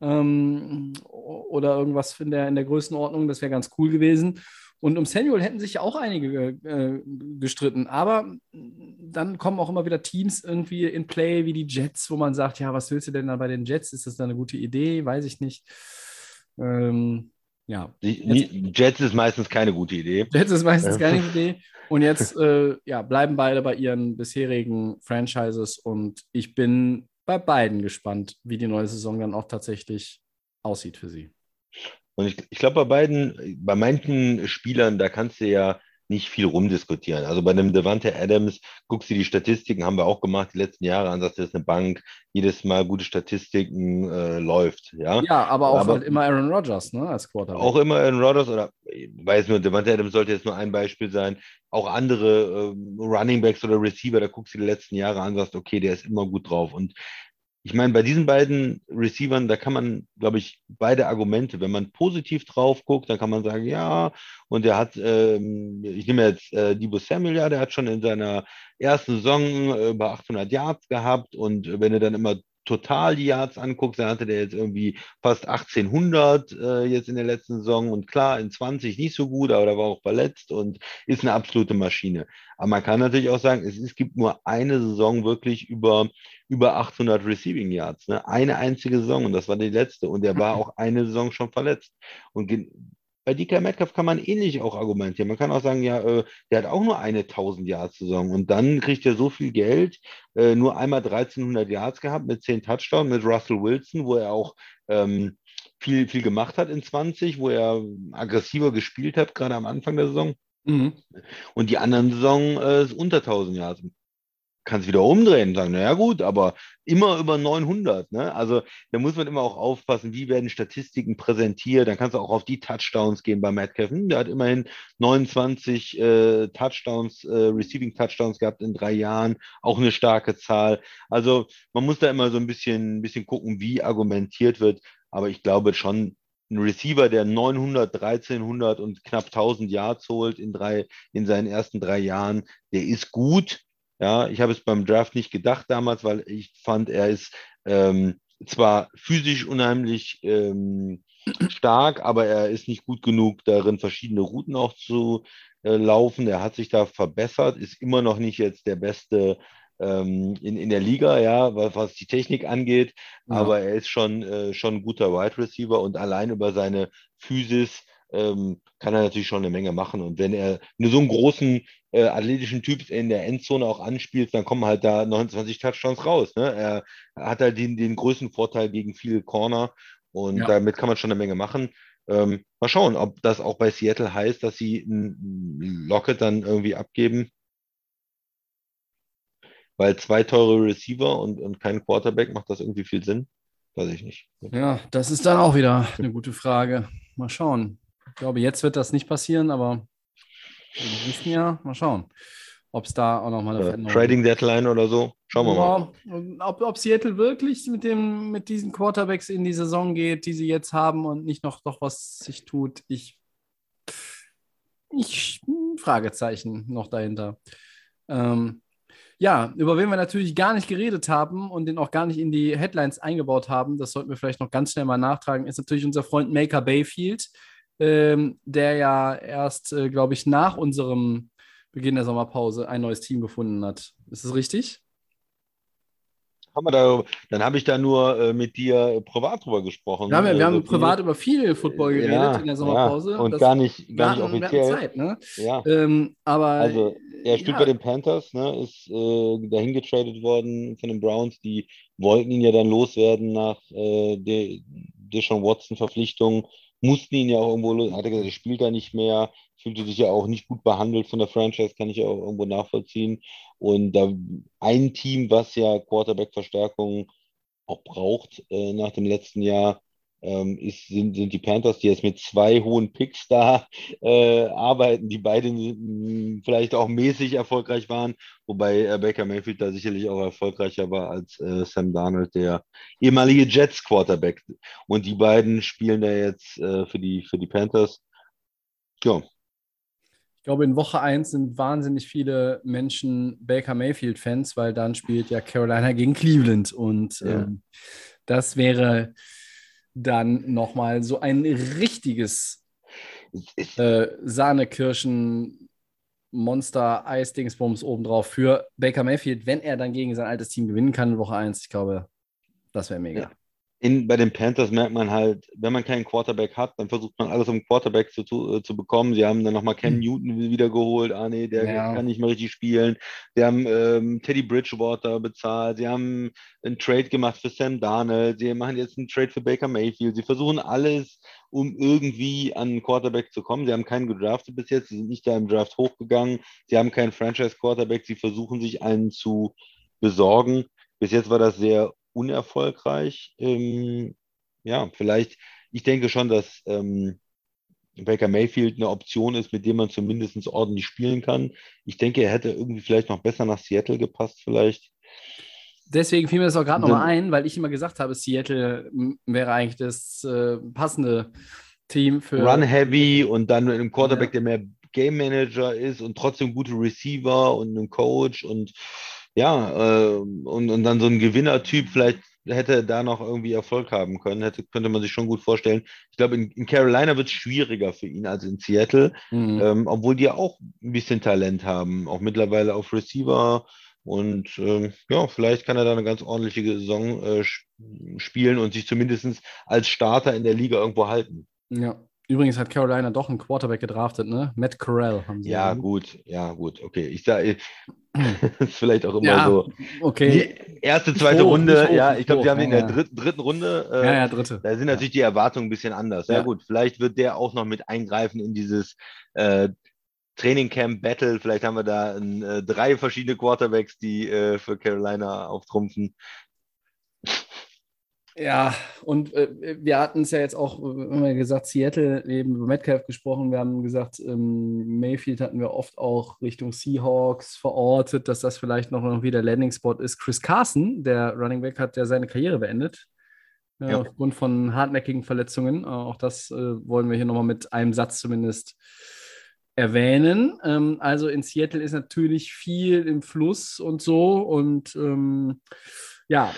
Ähm, oder irgendwas in der, in der Größenordnung, das wäre ganz cool gewesen. Und um Samuel hätten sich ja auch einige äh, gestritten. Aber dann kommen auch immer wieder Teams irgendwie in Play wie die Jets, wo man sagt, ja, was willst du denn da bei den Jets? Ist das da eine gute Idee? Weiß ich nicht. Ähm, ja, nie- Jets ist meistens keine gute Idee. Jets ist meistens keine Idee. Und jetzt äh, ja, bleiben beide bei ihren bisherigen Franchises. Und ich bin bei beiden gespannt, wie die neue Saison dann auch tatsächlich aussieht für sie. Und ich, ich glaube, bei beiden, bei manchen Spielern, da kannst du ja nicht viel rumdiskutieren. Also bei einem Devante Adams, guckst du die Statistiken, haben wir auch gemacht die letzten Jahre an, dass das eine Bank jedes Mal gute Statistiken äh, läuft. Ja, Ja, aber auch Aber- halt immer Aaron Rodgers, ne, als Quarterback. auch immer Aaron Rodgers oder ich weiß nur, Devante Adams sollte jetzt nur ein Beispiel sein. Auch andere ähm, Running Backs oder Receiver, da guckst du die letzten Jahre an, sagst, okay, der ist immer gut drauf. Und ich meine, bei diesen beiden Receivern, da kann man, glaube ich, beide Argumente, wenn man positiv drauf guckt, dann kann man sagen, ja, und der hat, ähm, ich nehme jetzt äh, Debo Samuel, ja, der hat schon in seiner ersten Saison äh, über 800 Yards gehabt und wenn du dann immer total die Yards anguckst, dann hatte der jetzt irgendwie fast 1800 äh, jetzt in der letzten Saison und klar, in 20 nicht so gut, aber der war auch verletzt und ist eine absolute Maschine. Aber man kann natürlich auch sagen, es, es gibt nur eine Saison wirklich über, über 800 Receiving Yards, ne? Eine einzige Saison und das war die letzte und der war auch eine Saison schon verletzt. Und bei DK Metcalf kann man ähnlich auch argumentieren. Man kann auch sagen, ja, äh, der hat auch nur eine 1000 Yards Saison und dann kriegt er so viel Geld, äh, nur einmal 1300 Yards gehabt mit 10 Touchdowns mit Russell Wilson, wo er auch ähm, viel, viel gemacht hat in 20, wo er aggressiver gespielt hat, gerade am Anfang der Saison. Mhm. Und die anderen Saison äh, ist unter 1000 Yards. Kannst wieder umdrehen und sagen, naja gut, aber immer über 900. Ne? Also da muss man immer auch aufpassen, wie werden Statistiken präsentiert. Dann kannst du auch auf die Touchdowns gehen bei Metcalf. Hm, der hat immerhin 29 äh, Touchdowns, äh, Receiving Touchdowns gehabt in drei Jahren. Auch eine starke Zahl. Also man muss da immer so ein bisschen, ein bisschen gucken, wie argumentiert wird. Aber ich glaube schon, ein Receiver, der 900, 1300 und knapp 1000 Yards holt in drei, in seinen ersten drei Jahren, der ist gut. Ja, ich habe es beim Draft nicht gedacht damals, weil ich fand, er ist ähm, zwar physisch unheimlich ähm, stark, aber er ist nicht gut genug darin, verschiedene Routen auch zu äh, laufen. Er hat sich da verbessert, ist immer noch nicht jetzt der beste ähm, in, in der Liga, ja, was, was die Technik angeht, Ja. aber er ist schon, äh, schon ein guter Wide Receiver und allein über seine Physis ähm, kann er natürlich schon eine Menge machen. Und wenn er nur so einen großen äh, athletischen Typ in der Endzone auch anspielt, dann kommen halt da 29 Touchdowns raus. Ne? Er hat halt den, den größten Vorteil gegen viele Corner und Ja. damit kann man schon eine Menge machen. Ähm, mal schauen, ob das auch bei Seattle heißt, dass sie ein Locket dann irgendwie abgeben. weil zwei teure Receiver und, und kein Quarterback, macht das irgendwie viel Sinn? Weiß ich nicht. Ja, das ist dann auch wieder eine gute Frage. Mal schauen. Ich glaube, jetzt wird das nicht passieren, aber im nächsten Jahr mal schauen, ob es da auch nochmal eine Äh, Veränderung Trading Deadline oder so. Schauen wir mal. Ja, ob, ob Seattle wirklich mit, dem, mit diesen Quarterbacks in die Saison geht, die sie jetzt haben und nicht noch doch was sich tut, ich, ich Fragezeichen noch dahinter. Ähm, ja, über wen wir natürlich gar nicht geredet haben und den auch gar nicht in die Headlines eingebaut haben, das sollten wir vielleicht noch ganz schnell mal nachtragen, ist natürlich unser Freund Maker Bayfield, ähm, der ja erst, äh, glaube ich, nach unserem Beginn der Sommerpause ein neues Team gefunden hat. Ist das richtig? Haben wir da, dann habe ich da nur äh, mit dir privat drüber gesprochen. Wir haben, ja- wir Äh, haben so viel. privat über viel Football geredet Ja, in der Sommerpause. Ja. Und Das- gar nicht, wir gar nicht wir offiziell. Zeit, ne? Ja. Ähm, aber Also, er spielt ja, bei den Panthers, ne, ist äh, dahin getradet worden von den Browns. Die wollten ihn ja dann loswerden nach äh, der Deshaun Watson-Verpflichtung, mussten ihn ja auch irgendwo, los- hat er gesagt, er spielt da nicht mehr, fühlte sich ja auch nicht gut behandelt von der Franchise, kann ich ja auch irgendwo nachvollziehen. Und da ein Team, was ja Quarterback-Verstärkung auch braucht äh, nach dem letzten Jahr, ähm, ist, sind, sind die Panthers, die jetzt mit zwei hohen Picks da äh, arbeiten, die beide mh, vielleicht auch mäßig erfolgreich waren, wobei äh, Baker Mayfield da sicherlich auch erfolgreicher war als äh, Sam Darnold, der ehemalige Jets Quarterback. Und die beiden spielen da jetzt äh, für die, für die Panthers. Ja, ich glaube, in Woche 1 sind wahnsinnig viele Menschen Baker Mayfield-Fans, weil dann spielt ja Carolina gegen Cleveland. Und Ja. ähm, das wäre dann nochmal so ein richtiges äh, Sahnekirschen. Monster Eis-Dingsbums obendrauf für Baker Mayfield, wenn er dann gegen sein altes Team gewinnen kann in Woche 1. Ich glaube, das wäre mega. Ja. In, bei den Panthers merkt man halt, wenn man keinen Quarterback hat, dann versucht man alles, um Quarterback zu, tu- äh, zu bekommen. Sie haben dann nochmal Cam Hm. Newton wieder geholt. Ah, nee, der Ja. kann nicht mehr richtig spielen. Sie haben ähm, Teddy Bridgewater bezahlt. Sie haben einen Trade gemacht für Sam Darnold. Sie machen jetzt einen Trade für Baker Mayfield. Sie versuchen alles, um irgendwie an einen Quarterback zu kommen. Sie haben keinen gedraftet bis jetzt. Sie sind nicht da im Draft hochgegangen. Sie haben keinen Franchise-Quarterback. Sie versuchen sich einen zu besorgen. Bis jetzt war das sehr unerfolgreich. Ähm, ja, vielleicht, ich denke schon, dass ähm, Baker Mayfield eine Option ist, mit dem man zumindest ordentlich spielen kann. Ich denke, er hätte irgendwie vielleicht noch besser nach Seattle gepasst, vielleicht. Deswegen fiel mir das auch gerade nochmal ein, weil ich immer gesagt habe, Seattle wäre eigentlich das äh, passende Team für. Run heavy und dann mit einem Quarterback, Ja. der mehr Game Manager ist und trotzdem gute Receiver und einen Coach und ja, äh, und, und dann so ein Gewinnertyp, vielleicht hätte er da noch irgendwie Erfolg haben können, hätte, könnte man sich schon gut vorstellen. Ich glaube, in, in Carolina wird es schwieriger für ihn als in Seattle, Mhm. ähm, obwohl die ja auch ein bisschen Talent haben, auch mittlerweile auf Receiver. Und ähm, ja, vielleicht kann er da eine ganz ordentliche Saison äh, spielen und sich zumindest als Starter in der Liga irgendwo halten. Ja. Übrigens hat Carolina doch einen Quarterback gedraftet, ne? Matt Corral haben sie. Ja, ne? gut, ja, gut, okay. Ich sage, ist vielleicht auch immer Ja, so. okay. Die erste, zweite hoch, Runde, hoch, ja, ich glaube, sie hoch, haben ihn in ja, der ja. dritten, dritten Runde. Äh, Ja, ja, dritte. Da sind natürlich die Erwartungen ein bisschen anders. Ja, Ja. gut, vielleicht wird der auch noch mit eingreifen in dieses äh, Training Camp Battle. Vielleicht haben wir da ein, äh, drei verschiedene Quarterbacks, die äh, für Carolina auftrumpfen. Ja, und äh, wir hatten es ja jetzt auch, äh, immer gesagt, Seattle eben über Metcalf gesprochen. Wir haben gesagt, ähm, Mayfield hatten wir oft auch Richtung Seahawks verortet, dass das vielleicht noch irgendwie der Landing-Spot ist. Chris Carson, der Running Back, hat ja seine Karriere beendet. Äh, Ja. Aufgrund von hartnäckigen Verletzungen. Äh, auch das wollen wir hier nochmal mit einem Satz zumindest erwähnen. Ähm, also in Seattle ist natürlich viel im Fluss und so. Und ähm, ja,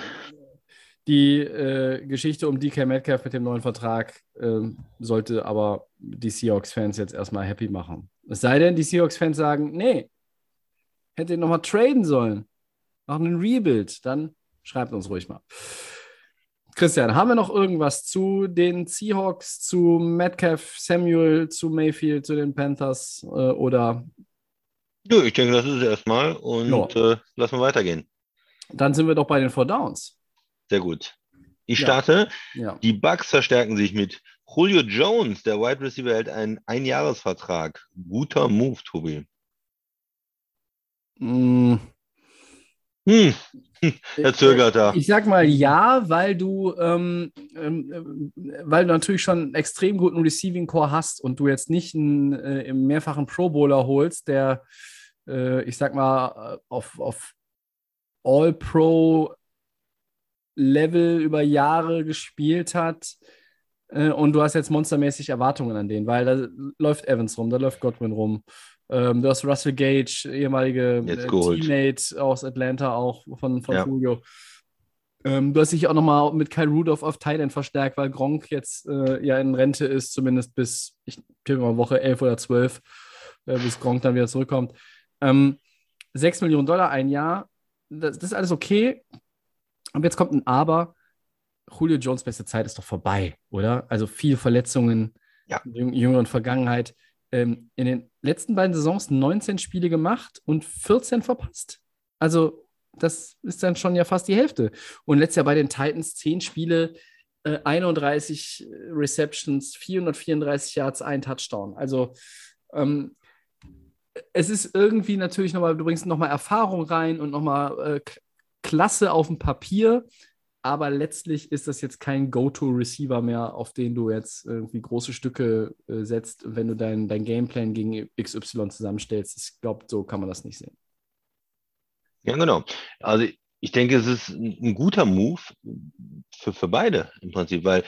die äh, Geschichte um DK Metcalf mit dem neuen Vertrag ähm, sollte aber die Seahawks-Fans jetzt erstmal happy machen. Es sei denn, die Seahawks-Fans sagen, nee, hätte ihn nochmal traden sollen. Machen einen Rebuild. Dann schreibt uns ruhig mal. Christian, haben wir noch irgendwas zu den Seahawks, zu Metcalf, Samuel, zu Mayfield, zu den Panthers äh, oder Nö, ich denke, das ist es erstmal und Ja. äh, lass mal weitergehen. dann sind wir doch bei den Four Downs. Sehr gut. Ich Ja. starte. Ja. Die Bucks verstärken sich mit Julio Jones. Der Wide Receiver hält einen Einjahresvertrag. Guter Move, Tobi. Mm, Hm, er zögert da. Ich sag mal ja, weil du, ähm, ähm, weil du natürlich schon einen extrem guten Receiving Core hast und du jetzt nicht einen äh, mehrfachen Pro Bowler holst, der, äh, ich sag mal, auf, auf All-Pro Level über Jahre gespielt hat. Äh, und du hast jetzt monstermäßig Erwartungen an den, weil da läuft Evans rum, da läuft Godwin rum. Ähm, du hast Russell Gage, ehemalige äh, Teammate aus Atlanta, auch von, von ja. Julio. Ähm, du hast dich auch nochmal mit Kyle Rudolph auf Thailand verstärkt, weil Gronk jetzt äh, ja in Rente ist, zumindest bis, ich tippe mal, Woche 11 oder 12, äh, bis Gronk dann wieder zurückkommt. Ähm, 6 Millionen Dollar ein Jahr, das, das ist alles okay. Und jetzt kommt ein Aber. Julio Jones beste Zeit ist doch vorbei, oder? Also viele Verletzungen ja. in jüngeren Vergangenheit. Ähm, in den letzten beiden Saisons 19 Spiele gemacht und 14 verpasst. Also das ist dann schon ja fast die Hälfte. Und letztes Jahr bei den Titans 10 Spiele, äh, 31 Receptions, 434 Yards, ein Touchdown. Also ähm, es ist irgendwie natürlich nochmal, du bringst nochmal Erfahrung rein und nochmal äh, Klasse auf dem Papier, aber letztlich ist das jetzt kein Go-To-Receiver mehr, auf den du jetzt irgendwie große Stücke äh, setzt, wenn du dein, dein Gameplan gegen XY zusammenstellst. Ich glaube, so kann man das nicht sehen. Ja, genau. Also ich denke, es ist ein guter Move für, für beide im Prinzip, weil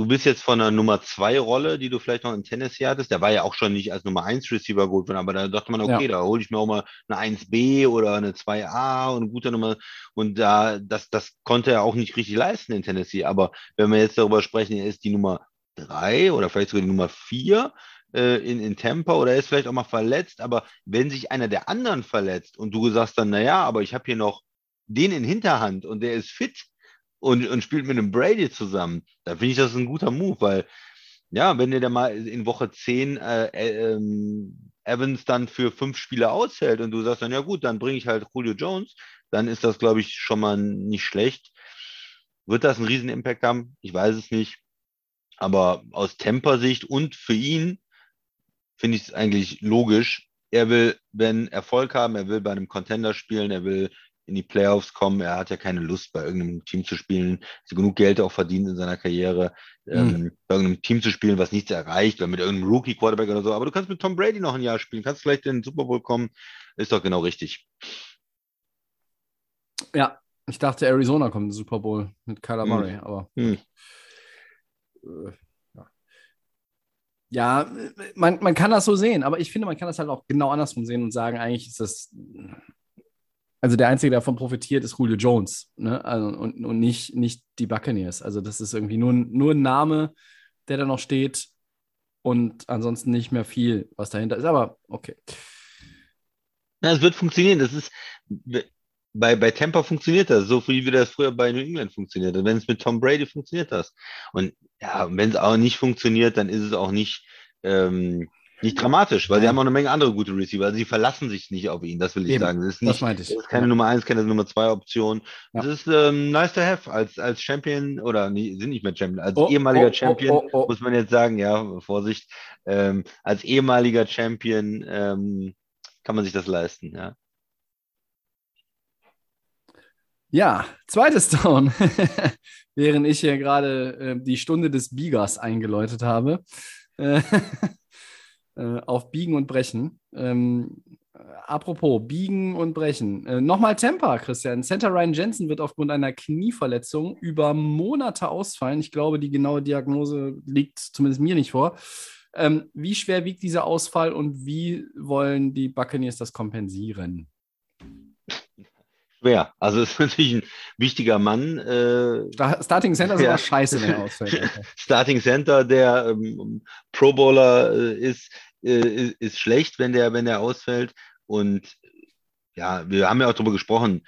du bist jetzt von einer Nummer 2 Rolle, die du vielleicht noch in Tennessee hattest. Der war ja auch schon nicht als Nummer 1 Receiver gut, aber da dachte man, okay, ja. da hole ich mir auch mal eine 1B oder eine 2A und eine gute Nummer. Und da, das, das konnte er auch nicht richtig leisten in Tennessee. Aber wenn wir jetzt darüber sprechen, er ist die Nummer 3 oder vielleicht sogar die Nummer 4 äh, in, in Tampa oder er ist vielleicht auch mal verletzt. Aber wenn sich einer der anderen verletzt und du sagst dann, naja, aber ich habe hier noch den in Hinterhand und der ist fit, und, und spielt mit einem Brady zusammen, da finde ich das ein guter Move, weil ja, wenn der mal in Woche 10 äh, äh, ähm, Evans dann für fünf Spiele aushält und du sagst dann, ja gut, dann bringe ich halt Julio Jones, dann ist das, glaube ich, schon mal nicht schlecht. Wird das einen riesen Impact haben? Ich weiß es nicht. Aber aus Tempersicht und für ihn finde ich es eigentlich logisch. Er will, wenn Erfolg haben, er will bei einem Contender spielen, er will in die Playoffs kommen. Er hat ja keine Lust, bei irgendeinem Team zu spielen. Hat genug Geld auch verdient in seiner Karriere, mhm. bei irgendeinem Team zu spielen, was nichts erreicht, oder mit irgendeinem Rookie-Quarterback oder so. Aber du kannst mit Tom Brady noch ein Jahr spielen, kannst vielleicht in den Super Bowl kommen. Ist doch genau richtig. Ja, ich dachte, Arizona kommt in den Super Bowl mit Kyler mhm. Murray, aber. Mhm. ja, man, man kann das so sehen, aber ich finde, man kann das halt auch genau andersrum sehen und sagen, eigentlich ist das also der Einzige, der davon profitiert, ist Julio Jones ne? also, und, und nicht, nicht die Buccaneers. Also das ist irgendwie nur, nur ein Name, der da noch steht und ansonsten nicht mehr viel, was dahinter ist. Aber okay. Ja, es wird funktionieren. Das ist bei, bei Tampa funktioniert das, so wie das früher bei New England funktioniert. Und wenn es mit Tom Brady funktioniert das. Und ja, wenn es auch nicht funktioniert, dann ist es auch nicht ähm, nicht dramatisch, weil ja. sie haben auch eine Menge andere gute Receiver. Also sie verlassen sich nicht auf ihn, das will ich Eben. sagen. Das ist, nicht, das, das ist keine ja. Nummer 1, keine Nummer 2 Option. Ja. Das ist ähm, nice to have als, als Champion oder nie, sind nicht mehr Champion, als oh, ehemaliger oh, oh Champion, oh, oh, muss man jetzt sagen, ja, Vorsicht, ähm, als ehemaliger Champion ähm, kann man sich das leisten, ja. Ja, zweites Down, während ich hier gerade äh, die Stunde des Biegers eingeläutet habe. Äh, äh, auf Biegen und Brechen. Ähm, apropos Biegen und Brechen. Äh, Nochmal Temper, Christian. Center Ryan Jensen wird aufgrund einer Knieverletzung über Monate ausfallen. Ich glaube, die genaue Diagnose liegt zumindest mir nicht vor. Ähm, wie schwer wiegt dieser Ausfall und wie wollen die Buccaneers das kompensieren? schwer. Also es ist natürlich ein wichtiger Mann. Äh, Starting Center ist ja. scheiße, wenn er ausfällt. Starting Center, der ähm, Pro Bowler äh, ist, äh, ist schlecht, wenn der, wenn der ausfällt. Und ja, wir haben ja auch darüber gesprochen,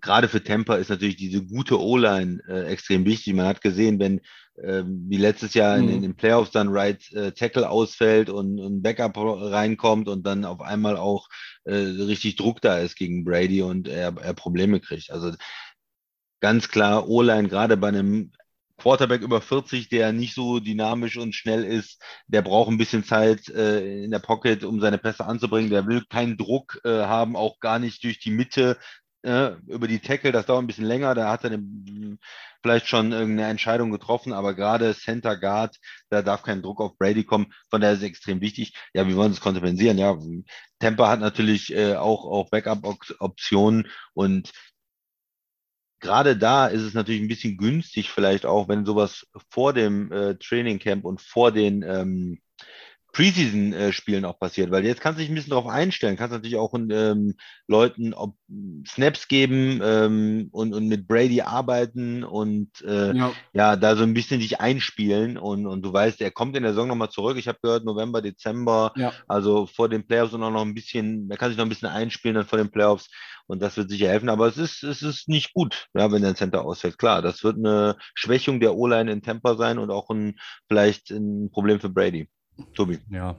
gerade für Tampa ist natürlich diese gute O-Line äh, extrem wichtig. Man hat gesehen, wenn ähm, wie letztes Jahr mhm. in, in, den Playoffs dann Right äh, Tackle ausfällt und ein Backup reinkommt und dann auf einmal auch äh, richtig Druck da ist gegen Brady und er, er Probleme kriegt. Also ganz klar O-Line, gerade bei einem Quarterback über 40, der nicht so dynamisch und schnell ist, der braucht ein bisschen Zeit äh, in der Pocket, um seine Pässe anzubringen. Der will keinen Druck äh, haben, auch gar nicht durch die Mitte äh, über die Tackle, das dauert ein bisschen länger, da hat er eine, vielleicht schon irgendeine Entscheidung getroffen, aber gerade Center Guard, da darf kein Druck auf Brady kommen, von daher ist es extrem wichtig. Ja, wir wollen es kompensieren, ja. Tampa hat natürlich äh, auch, auch Backup-Optionen und gerade da ist es natürlich ein bisschen günstig, vielleicht auch, wenn sowas vor dem äh, Training Camp und vor den ähm, Preseason-Spielen auch passiert, weil jetzt kannst du dich ein bisschen darauf einstellen, kannst natürlich auch ähm, Leuten ob, Snaps geben ähm, und, und mit Brady arbeiten und äh, ja. ja. da so ein bisschen dich einspielen und, und du weißt, er kommt in der Saison nochmal zurück. Ich habe gehört, November, Dezember, ja. also vor den Playoffs und auch noch ein bisschen, er kann sich noch ein bisschen einspielen dann vor den Playoffs und das wird sicher helfen, aber es ist, es ist nicht gut, ja, wenn der Center ausfällt. Klar, das wird eine Schwächung der O-Line in Tampa sein und auch ein, vielleicht ein Problem für Brady. Tobi. Ja,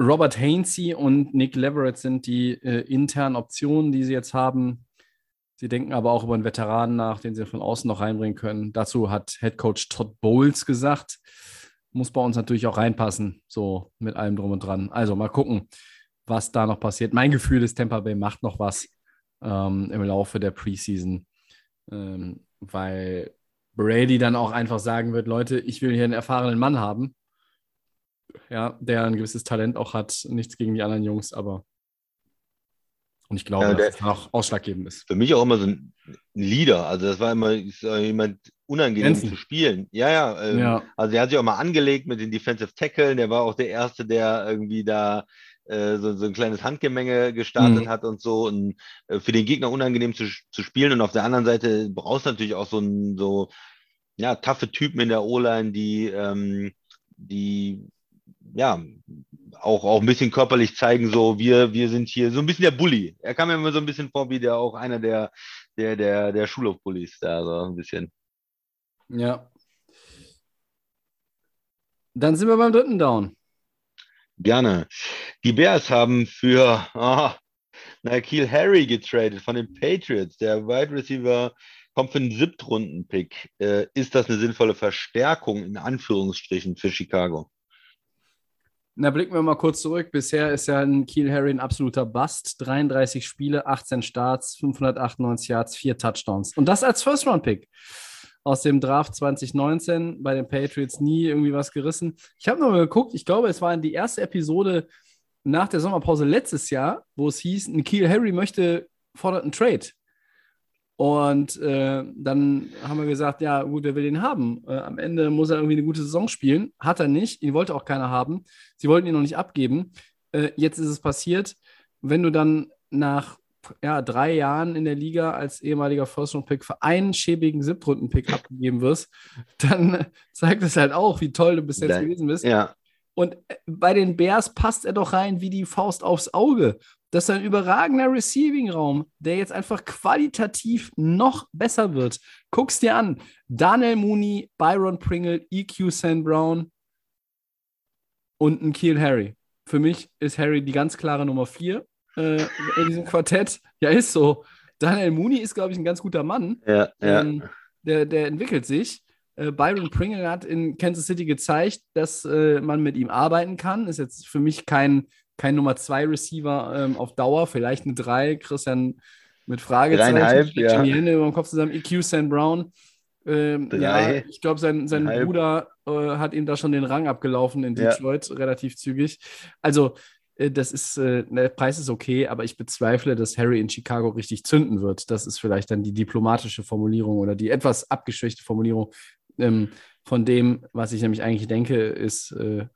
Robert Hainsey und Nick Leverett sind die äh, internen Optionen, die sie jetzt haben. Sie denken aber auch über einen Veteranen nach, den sie von außen noch reinbringen können. Dazu hat Head Coach Todd Bowles gesagt, muss bei uns natürlich auch reinpassen, so mit allem drum und dran. Also mal gucken, was da noch passiert. Mein Gefühl ist, Tampa Bay macht noch was ähm, im Laufe der Preseason, ähm, weil Brady dann auch einfach sagen wird, Leute, ich will hier einen erfahrenen Mann haben ja, der ein gewisses Talent auch hat. Nichts gegen die anderen Jungs, aber und ich glaube, ja, der, dass es auch ausschlaggebend ist. Für mich auch immer so ein Leader. Also das war immer jemand unangenehm Grenzen. zu spielen. Ja, ja, ähm, ja. Also er hat sich auch mal angelegt mit den Defensive Tackle. Der war auch der Erste, der irgendwie da äh, so, so ein kleines Handgemenge gestartet mhm. hat und so. Und äh, für den Gegner unangenehm zu, zu spielen. Und auf der anderen Seite brauchst du natürlich auch so ein so ja, taffe Typen in der O-Line, die, ähm, die ja, auch, auch ein bisschen körperlich zeigen, so wir, wir sind hier so ein bisschen der Bully. Er kam mir immer so ein bisschen vor wie der auch einer der, der, der, der Schulhofbullies da, so ein bisschen. Ja. Dann sind wir beim dritten Down. Gerne. Die Bears haben für oh, Nikhil Harry getradet von den Patriots. Der Wide Receiver kommt für einen Siebtrunden-Pick. Äh, ist das eine sinnvolle Verstärkung in Anführungsstrichen für Chicago? Na, blicken wir mal kurz zurück. Bisher ist ja ein Kiel Harry ein absoluter Bust. 33 Spiele, 18 Starts, 598 Yards, 4 Touchdowns. Und das als First-Round-Pick aus dem Draft 2019 bei den Patriots nie irgendwie was gerissen. Ich habe noch mal geguckt, ich glaube, es war die erste Episode nach der Sommerpause letztes Jahr, wo es hieß, ein Kiel Harry möchte, fordert einen Trade. Und äh, dann haben wir gesagt, ja, gut, wer will den haben? Äh, am Ende muss er irgendwie eine gute Saison spielen. Hat er nicht. Ihn wollte auch keiner haben. Sie wollten ihn noch nicht abgeben. Äh, jetzt ist es passiert. Wenn du dann nach ja, drei Jahren in der Liga als ehemaliger First-Round-Pick für einen schäbigen Siebtrunden-Pick abgegeben wirst, dann zeigt es halt auch, wie toll du bis jetzt gewesen bist. Ja. Und äh, bei den Bears passt er doch rein wie die Faust aufs Auge. Das ist ein überragender Receiving-Raum, der jetzt einfach qualitativ noch besser wird. Guck's dir an. Daniel Mooney, Byron Pringle, EQ St. Brown und ein Kiel Harry. Für mich ist Harry die ganz klare Nummer 4 äh, in diesem Quartett. Ja, ist so. Daniel Mooney ist, glaube ich, ein ganz guter Mann. Ja, ähm, ja. Der, der entwickelt sich. Äh, Byron Pringle hat in Kansas City gezeigt, dass äh, man mit ihm arbeiten kann. Ist jetzt für mich kein kein Nummer 2 Receiver ähm, auf Dauer, vielleicht eine 3, Christian mit Fragezeichen, ja. die Hände über dem Kopf zusammen, EQ Sam Brown. Ähm, ja, ich glaube, sein, sein Bruder äh, hat ihm da schon den Rang abgelaufen in Detroit, ja. relativ zügig. Also, äh, das ist, äh, der Preis ist okay, aber ich bezweifle, dass Harry in Chicago richtig zünden wird. Das ist vielleicht dann die diplomatische Formulierung oder die etwas abgeschwächte Formulierung ähm, von dem, was ich nämlich eigentlich denke, ist, äh,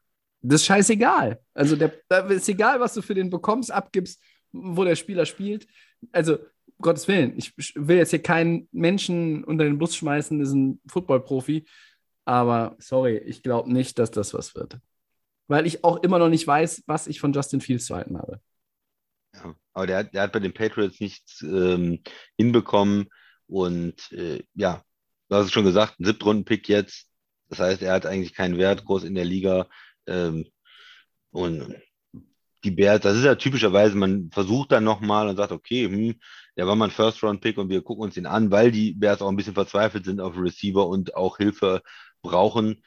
das ist scheißegal. Also der, ist egal, was du für den bekommst, abgibst, wo der Spieler spielt. Also, Gottes Willen, ich will jetzt hier keinen Menschen unter den Bus schmeißen, ist ein Football-Profi. Aber sorry, ich glaube nicht, dass das was wird. Weil ich auch immer noch nicht weiß, was ich von Justin Fields zu halten habe. Ja, aber der, der hat bei den Patriots nichts ähm, hinbekommen. Und äh, ja, du hast es schon gesagt, ein Siebtrunden-Pick jetzt. Das heißt, er hat eigentlich keinen Wert groß in der Liga. Ähm, und die Bears, das ist ja typischerweise, man versucht dann nochmal und sagt, okay, hm, der war mal ein First-Round-Pick und wir gucken uns den an, weil die Bears auch ein bisschen verzweifelt sind auf Receiver und auch Hilfe brauchen.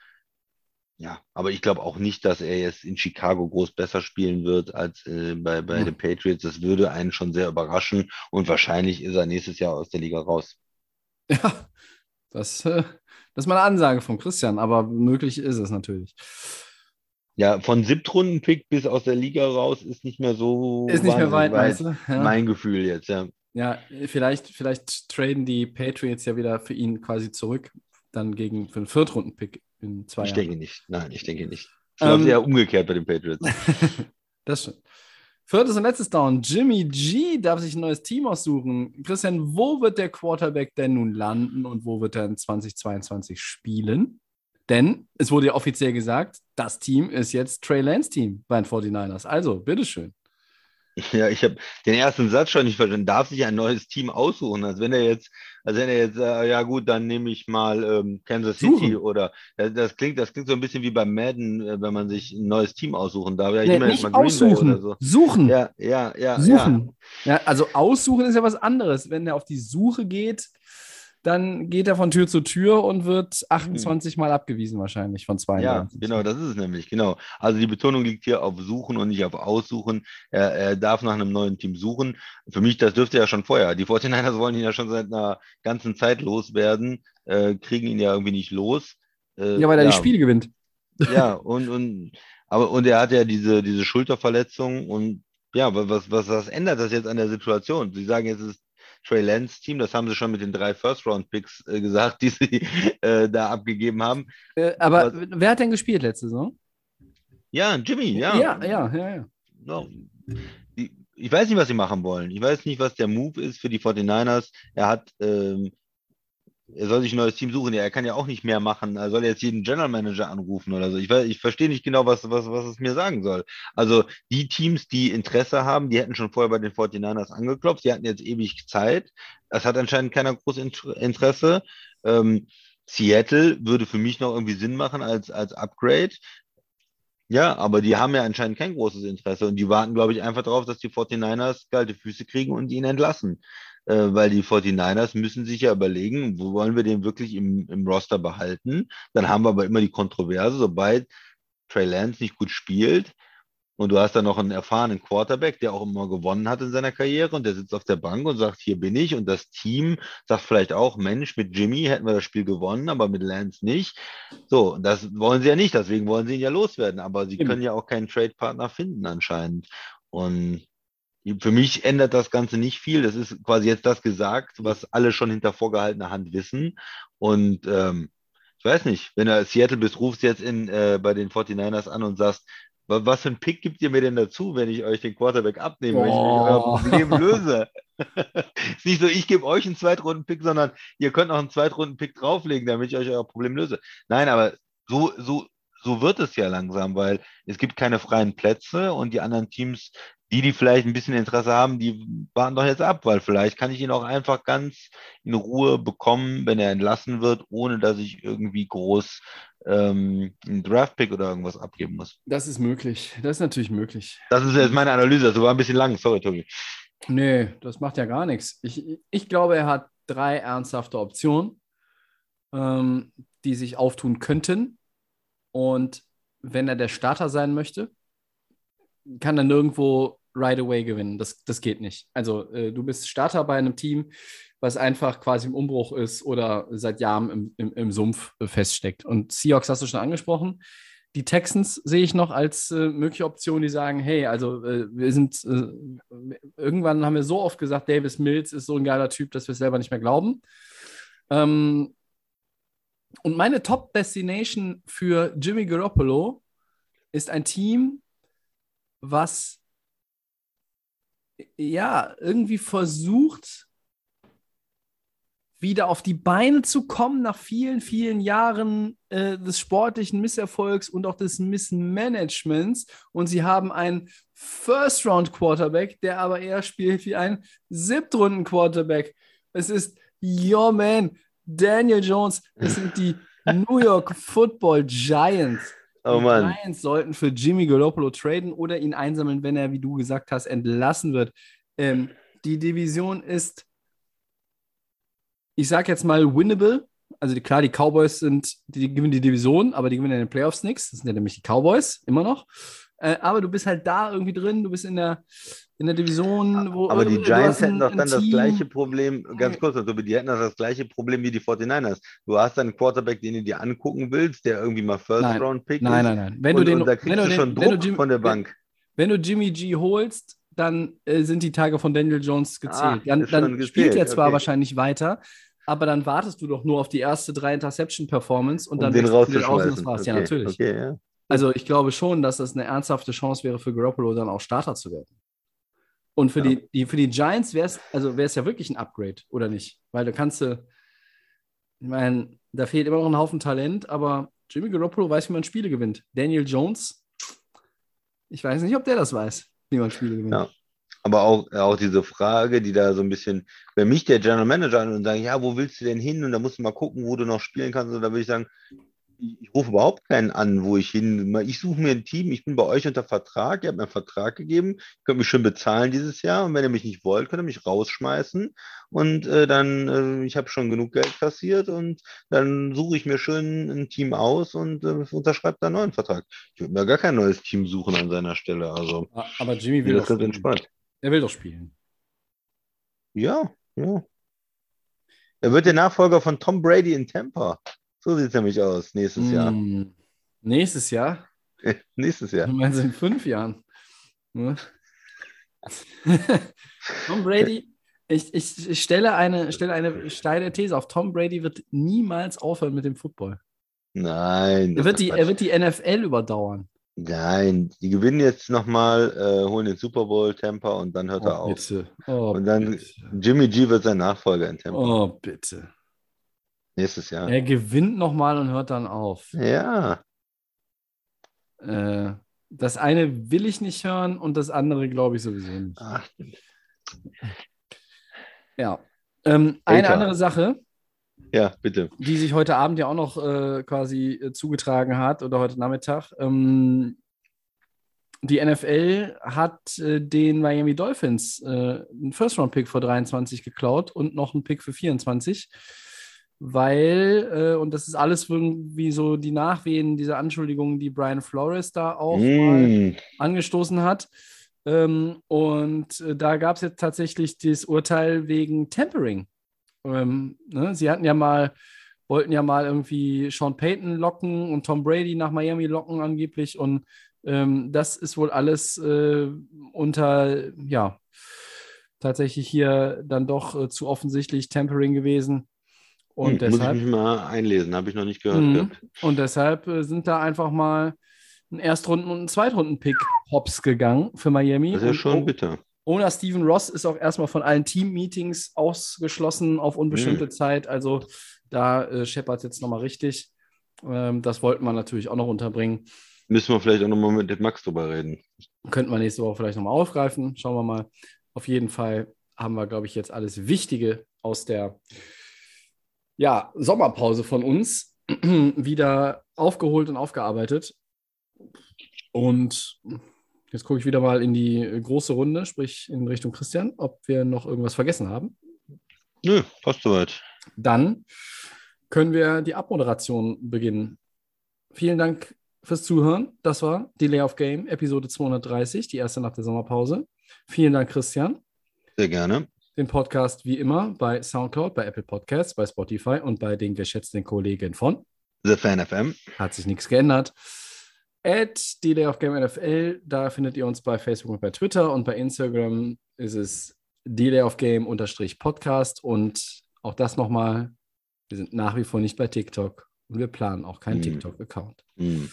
ja, aber ich glaube auch nicht, dass er jetzt in Chicago groß besser spielen wird als äh, bei, bei Hm. den Patriots. Das würde einen schon sehr überraschen und wahrscheinlich ist er nächstes Jahr aus der Liga raus. Ja, das, das ist mal eine Ansage von Christian, aber möglich ist es natürlich. Ja, von Siebtrunden-Pick bis aus der Liga raus ist nicht mehr so Ist nicht mehr weit, wahnsinnig meinst du? Ja. Mein Gefühl jetzt, ja. Ja, vielleicht, vielleicht traden die Patriots ja wieder für ihn quasi zurück, dann gegen für einen Viertrunden-Pick in zwei Ich Jahren. denke nicht. Nein, ich denke nicht. Ich Ähm, glaube, es eher umgekehrt bei den Patriots. Das stimmt. Viertes und letztes Down. Jimmy G darf sich ein neues Team aussuchen. Christian, wo wird der Quarterback denn nun landen und wo wird er in 2022 spielen? Denn es wurde ja offiziell gesagt, das Team ist jetzt Trey Lance Team bei den 49ers. Also, bitteschön. Ja, ich habe den ersten Satz schon nicht verstanden. Darf sich ein neues Team aussuchen, als wenn er jetzt, als wenn er jetzt, äh, ja gut, dann nehme ich mal ähm, Kansas City Suchen. oder das, das klingt, das klingt so ein bisschen wie beim Madden, äh, wenn man sich ein neues Team aussuchen darf. Ja, ich Nee, nehme jetzt nicht mal Green Bay aussuchen, oder so. suchen. Ja, ja, ja, ja. Suchen. Ja. also aussuchen ist ja was anderes. Wenn er auf die Suche geht, dann geht er von Tür zu Tür und wird 28 Mal abgewiesen wahrscheinlich von Hm. Ja, 32. genau, das ist es nämlich, genau. Also die Betonung liegt hier auf Suchen und nicht auf Aussuchen. Er, er darf nach einem neuen Team suchen. Für mich, das dürfte er ja schon vorher. Die 49ers wollen ihn ja schon seit einer ganzen Zeit loswerden, äh, kriegen ihn ja irgendwie nicht los. Äh, Ja, weil er die Spiele gewinnt. Ja, und, und, aber, und er hat ja diese, diese Schulterverletzung und ja, wa- was, was, was ändert das jetzt an der Situation? Sie sagen, jetzt ist Trey Lance Team, das haben sie schon mit den drei First-Round-Picks äh, gesagt, die sie äh, da abgegeben haben. Äh, aber Was- wer hat denn gespielt letzte Saison? Ja, Jimmy, ja. ja, ja, ja. ja. No. Die, ich weiß nicht, was sie machen wollen. Ich weiß nicht, was der Move ist für die 49ers. Er hat, ähm, er soll sich ein neues Team suchen. Ja, er kann ja auch nicht mehr machen. Er soll jetzt jeden General Manager anrufen oder so. Ich, ich verstehe nicht genau, was, was, was es mir sagen soll. Also die Teams, die Interesse haben, die hätten schon vorher bei den 49ers angeklopft. Die hatten jetzt ewig Zeit. Das hat anscheinend keiner groß Inter- Interesse. Ähm, Seattle würde für mich noch irgendwie Sinn machen als, als Upgrade. Ja, aber die haben ja anscheinend kein großes Interesse und die warten, glaube ich, einfach darauf, dass die 49ers kalte Füße kriegen und ihn entlassen. Äh, weil die 49ers müssen sich ja überlegen, wo wollen wir den wirklich im, im Roster behalten. Dann haben wir aber immer die Kontroverse, sobald Trey Lance nicht gut spielt und du hast dann noch einen erfahrenen Quarterback, der auch immer gewonnen hat in seiner Karriere und der sitzt auf der Bank und sagt, hier bin ich und das Team sagt vielleicht auch, Mensch, mit Jimmy hätten wir das Spiel gewonnen, aber mit Lance nicht. So, das wollen sie ja nicht, deswegen wollen sie ihn ja loswerden, aber sie Eben. können ja auch keinen Trade-Partner finden anscheinend. Und für mich ändert das Ganze nicht viel. Das ist quasi jetzt das gesagt, was alle schon hinter vorgehaltener Hand wissen. Und ähm, ich weiß nicht, wenn du Seattle bist, rufst jetzt in, äh, bei den 49ers an und sagst, "Wa- was für ein Pick gibt ihr mir denn dazu, wenn ich euch den Quarterback abnehme, wenn ich euer Oh. Problem löse? ist nicht so, ich gebe euch einen Zweitrunden-Pick, sondern ihr könnt noch einen Zweitrunden-Pick drauflegen, damit ich euch euer Problem löse. Nein, aber so, so, so wird es ja langsam, weil es gibt keine freien Plätze und die anderen Teams, die, die vielleicht ein bisschen Interesse haben, die warten doch jetzt ab, weil vielleicht kann ich ihn auch einfach ganz in Ruhe bekommen, wenn er entlassen wird, ohne dass ich irgendwie groß ähm, einen Draft-Pick oder irgendwas abgeben muss. Das ist möglich. Das ist natürlich möglich. Das ist jetzt meine Analyse. Das war ein bisschen lang. Sorry, Tobi. Nee, das macht ja gar nichts. Ich, ich glaube, er hat drei ernsthafte Optionen, ähm, die sich auftun könnten. Und wenn er der Starter sein möchte, kann er nirgendwo right away gewinnen. Das, das geht nicht. Also äh, du bist Starter bei einem Team, was einfach quasi im Umbruch ist oder seit Jahren im, im, im Sumpf äh, feststeckt. Und Seahawks hast du schon angesprochen. Die Texans sehe ich noch als äh, mögliche Option, die sagen, hey, also äh, wir sind, äh, irgendwann haben wir so oft gesagt, Davis Mills ist so ein geiler Typ, dass wir es selber nicht mehr glauben. Ähm, und meine Top-Destination für Jimmy Garoppolo ist ein Team, was ja irgendwie versucht, wieder auf die Beine zu kommen nach vielen, vielen Jahren äh, des sportlichen Misserfolgs und auch des Missmanagements. Und sie haben einen First-Round-Quarterback, der aber eher spielt wie ein Siebtrunden-Quarterback. Es ist, yo man, Daniel Jones, es sind die New York Football Giants. Oh die. Giants sollten für Jimmy Garoppolo traden oder ihn einsammeln, wenn er, wie du gesagt hast, entlassen wird. Ähm, die Division ist, ich sag jetzt mal, winnable. Also die, klar, die Cowboys sind, die, die gewinnen die Division, aber die gewinnen in den Playoffs nichts. Das sind ja nämlich die Cowboys, immer noch. Äh, aber du bist halt da irgendwie drin, du bist in der, in der Division, wo. Aber die Giants hätten doch dann das gleiche Problem, ganz kurz, also die hätten doch das gleiche Problem wie die 49ers. Du hast einen Quarterback, den du dir angucken willst, der irgendwie mal First. Round Pick Nein, nein, nein. Wenn und, du den, und da wenn kriegst du den, schon wenn du Druck Jim- von der Bank. Wenn du Jimmy G holst, dann äh, sind die Tage von Daniel Jones gezählt. Ah, dann dann spielt er zwar okay. wahrscheinlich weiter, aber dann wartest du doch nur auf die erste drei Interception-Performance und Um dann den den aus rauszuschmeißen. das war's. Okay, Ja, natürlich. Okay, ja. Also ich glaube schon, dass das eine ernsthafte Chance wäre für Garoppolo, dann auch Starter zu werden. Und für, Ja. die, die, für die Giants wäre es also wär's ja wirklich ein Upgrade, oder nicht? Weil du kannst, du- ich meine, da fehlt immer noch ein Haufen Talent, aber Jimmy Garoppolo weiß, wie man Spiele gewinnt. Daniel Jones, ich weiß nicht, ob der das weiß, wie man Spiele gewinnt. Ja. Aber auch, auch diese Frage, die da so ein bisschen, wenn mich der General Manager an und sagen, ja, wo willst du denn hin? Und da musst du mal gucken, wo du noch spielen kannst. Und da würde ich sagen, ich, ich rufe überhaupt keinen an, wo ich hin. Ich suche mir ein Team, ich bin bei euch unter Vertrag, ihr habt mir einen Vertrag gegeben, könnt mich schön bezahlen dieses Jahr. Und wenn ihr mich nicht wollt, könnt ihr mich rausschmeißen. Und äh, dann, äh, ich habe schon genug Geld kassiert und dann suche ich mir schön ein Team aus und äh, unterschreibe da einen neuen Vertrag. Ich würde mir gar kein neues Team suchen an seiner Stelle. Also, Aber Jimmy will das doch entspannt. Er will doch spielen. Ja, ja. Er wird der Nachfolger von Tom Brady in Tampa. So sieht es nämlich aus, nächstes Jahr. Hm. Nächstes Jahr? Nächstes Jahr. Du meinst in fünf Jahren? Ne? Tom Brady, ich, ich, ich stelle, eine, stelle eine steile These auf. Tom Brady wird niemals aufhören mit dem Football. Nein, Er wird, die, er wird die NFL überdauern. Nein, die gewinnen jetzt nochmal, äh, holen den Super Bowl Tampa und dann hört er auf. bitte. Oh, Und dann- bitte. Jimmy G wird sein Nachfolger in Tampa. Oh, bitte. Nächstes Jahr. Er gewinnt nochmal und hört dann auf. Ja, Äh, das eine will ich nicht hören und das andere glaube ich sowieso nicht. Ach, Ja. Ähm, eine andere Sache, ja, bitte. die sich heute Abend ja auch noch äh, quasi äh, zugetragen hat oder heute Nachmittag. Ähm, die NFL hat äh, den Miami Dolphins äh, einen First-Round-Pick vor 23 geklaut und noch einen Pick für 24, weil, äh, und das ist alles irgendwie so die Nachwehen dieser Anschuldigungen, die Brian Flores da auch mal Mm, angestoßen hat. Ähm, und äh, da gab es jetzt tatsächlich das Urteil wegen Tempering. Ähm, ne? Sie hatten ja mal, wollten ja mal irgendwie Sean Payton locken und Tom Brady nach Miami locken angeblich. Und ähm, das ist wohl alles äh, unter, ja, tatsächlich hier dann doch äh, zu offensichtlich Tempering gewesen. Und hm, muss ich deshalb. mich mal einlesen, habe ich noch nicht gehört. Mhm. gehabt. Und deshalb äh, sind da einfach mal ein Erstrunden- und ein Zweitrunden-Pick hops gegangen für Miami. Das ist ja schon O- bitter. Owner Steven Ross ist auch erstmal von allen Team-Meetings ausgeschlossen auf unbestimmte Zeit. Also da äh, scheppert es jetzt nochmal richtig. Ähm, das wollten wir natürlich auch noch unterbringen. Müssen wir vielleicht auch nochmal mit dem Max drüber reden. Könnten wir nächste Woche vielleicht nochmal aufgreifen. Schauen wir mal. Auf jeden Fall haben wir, glaube ich, jetzt alles Wichtige aus der ja, Sommerpause von uns wieder aufgeholt und aufgearbeitet. Und jetzt gucke ich wieder mal in die große Runde, sprich in Richtung Christian, ob wir noch irgendwas vergessen haben. Nö, passt soweit. Dann können wir die Abmoderation beginnen. Vielen Dank fürs Zuhören. Das war Delay of Game, Episode 230, die erste nach der Sommerpause. Vielen Dank, Christian. Sehr gerne. Den Podcast wie immer bei Soundcloud, bei Apple Podcasts, bei Spotify und bei den geschätzten Kollegen von The Fan FM. Hat sich nichts geändert. At Delay of Game NFL, da findet ihr uns bei Facebook und bei Twitter und bei Instagram ist es Delay of Game unterstrich Podcast und auch das nochmal, wir sind nach wie vor nicht bei TikTok und wir planen auch keinen Hm. TikTok-Account. Hm.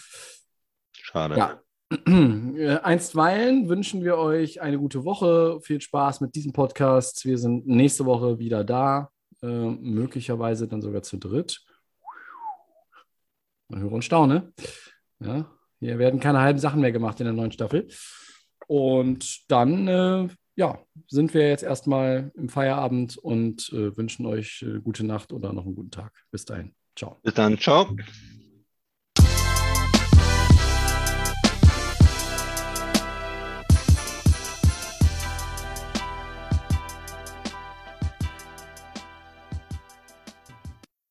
Schade. Ja. Äh, Einstweilen wünschen wir euch eine gute Woche. Viel Spaß mit diesem Podcast. Wir sind nächste Woche wieder da. Äh, möglicherweise dann sogar zu dritt. Man höre und staune. Ja, hier werden keine halben Sachen mehr gemacht in der neuen Staffel. Und dann, äh, ja, sind wir jetzt erstmal im Feierabend und äh, wünschen euch äh, gute Nacht oder noch einen guten Tag. Bis dahin. Ciao. Bis dann. Ciao.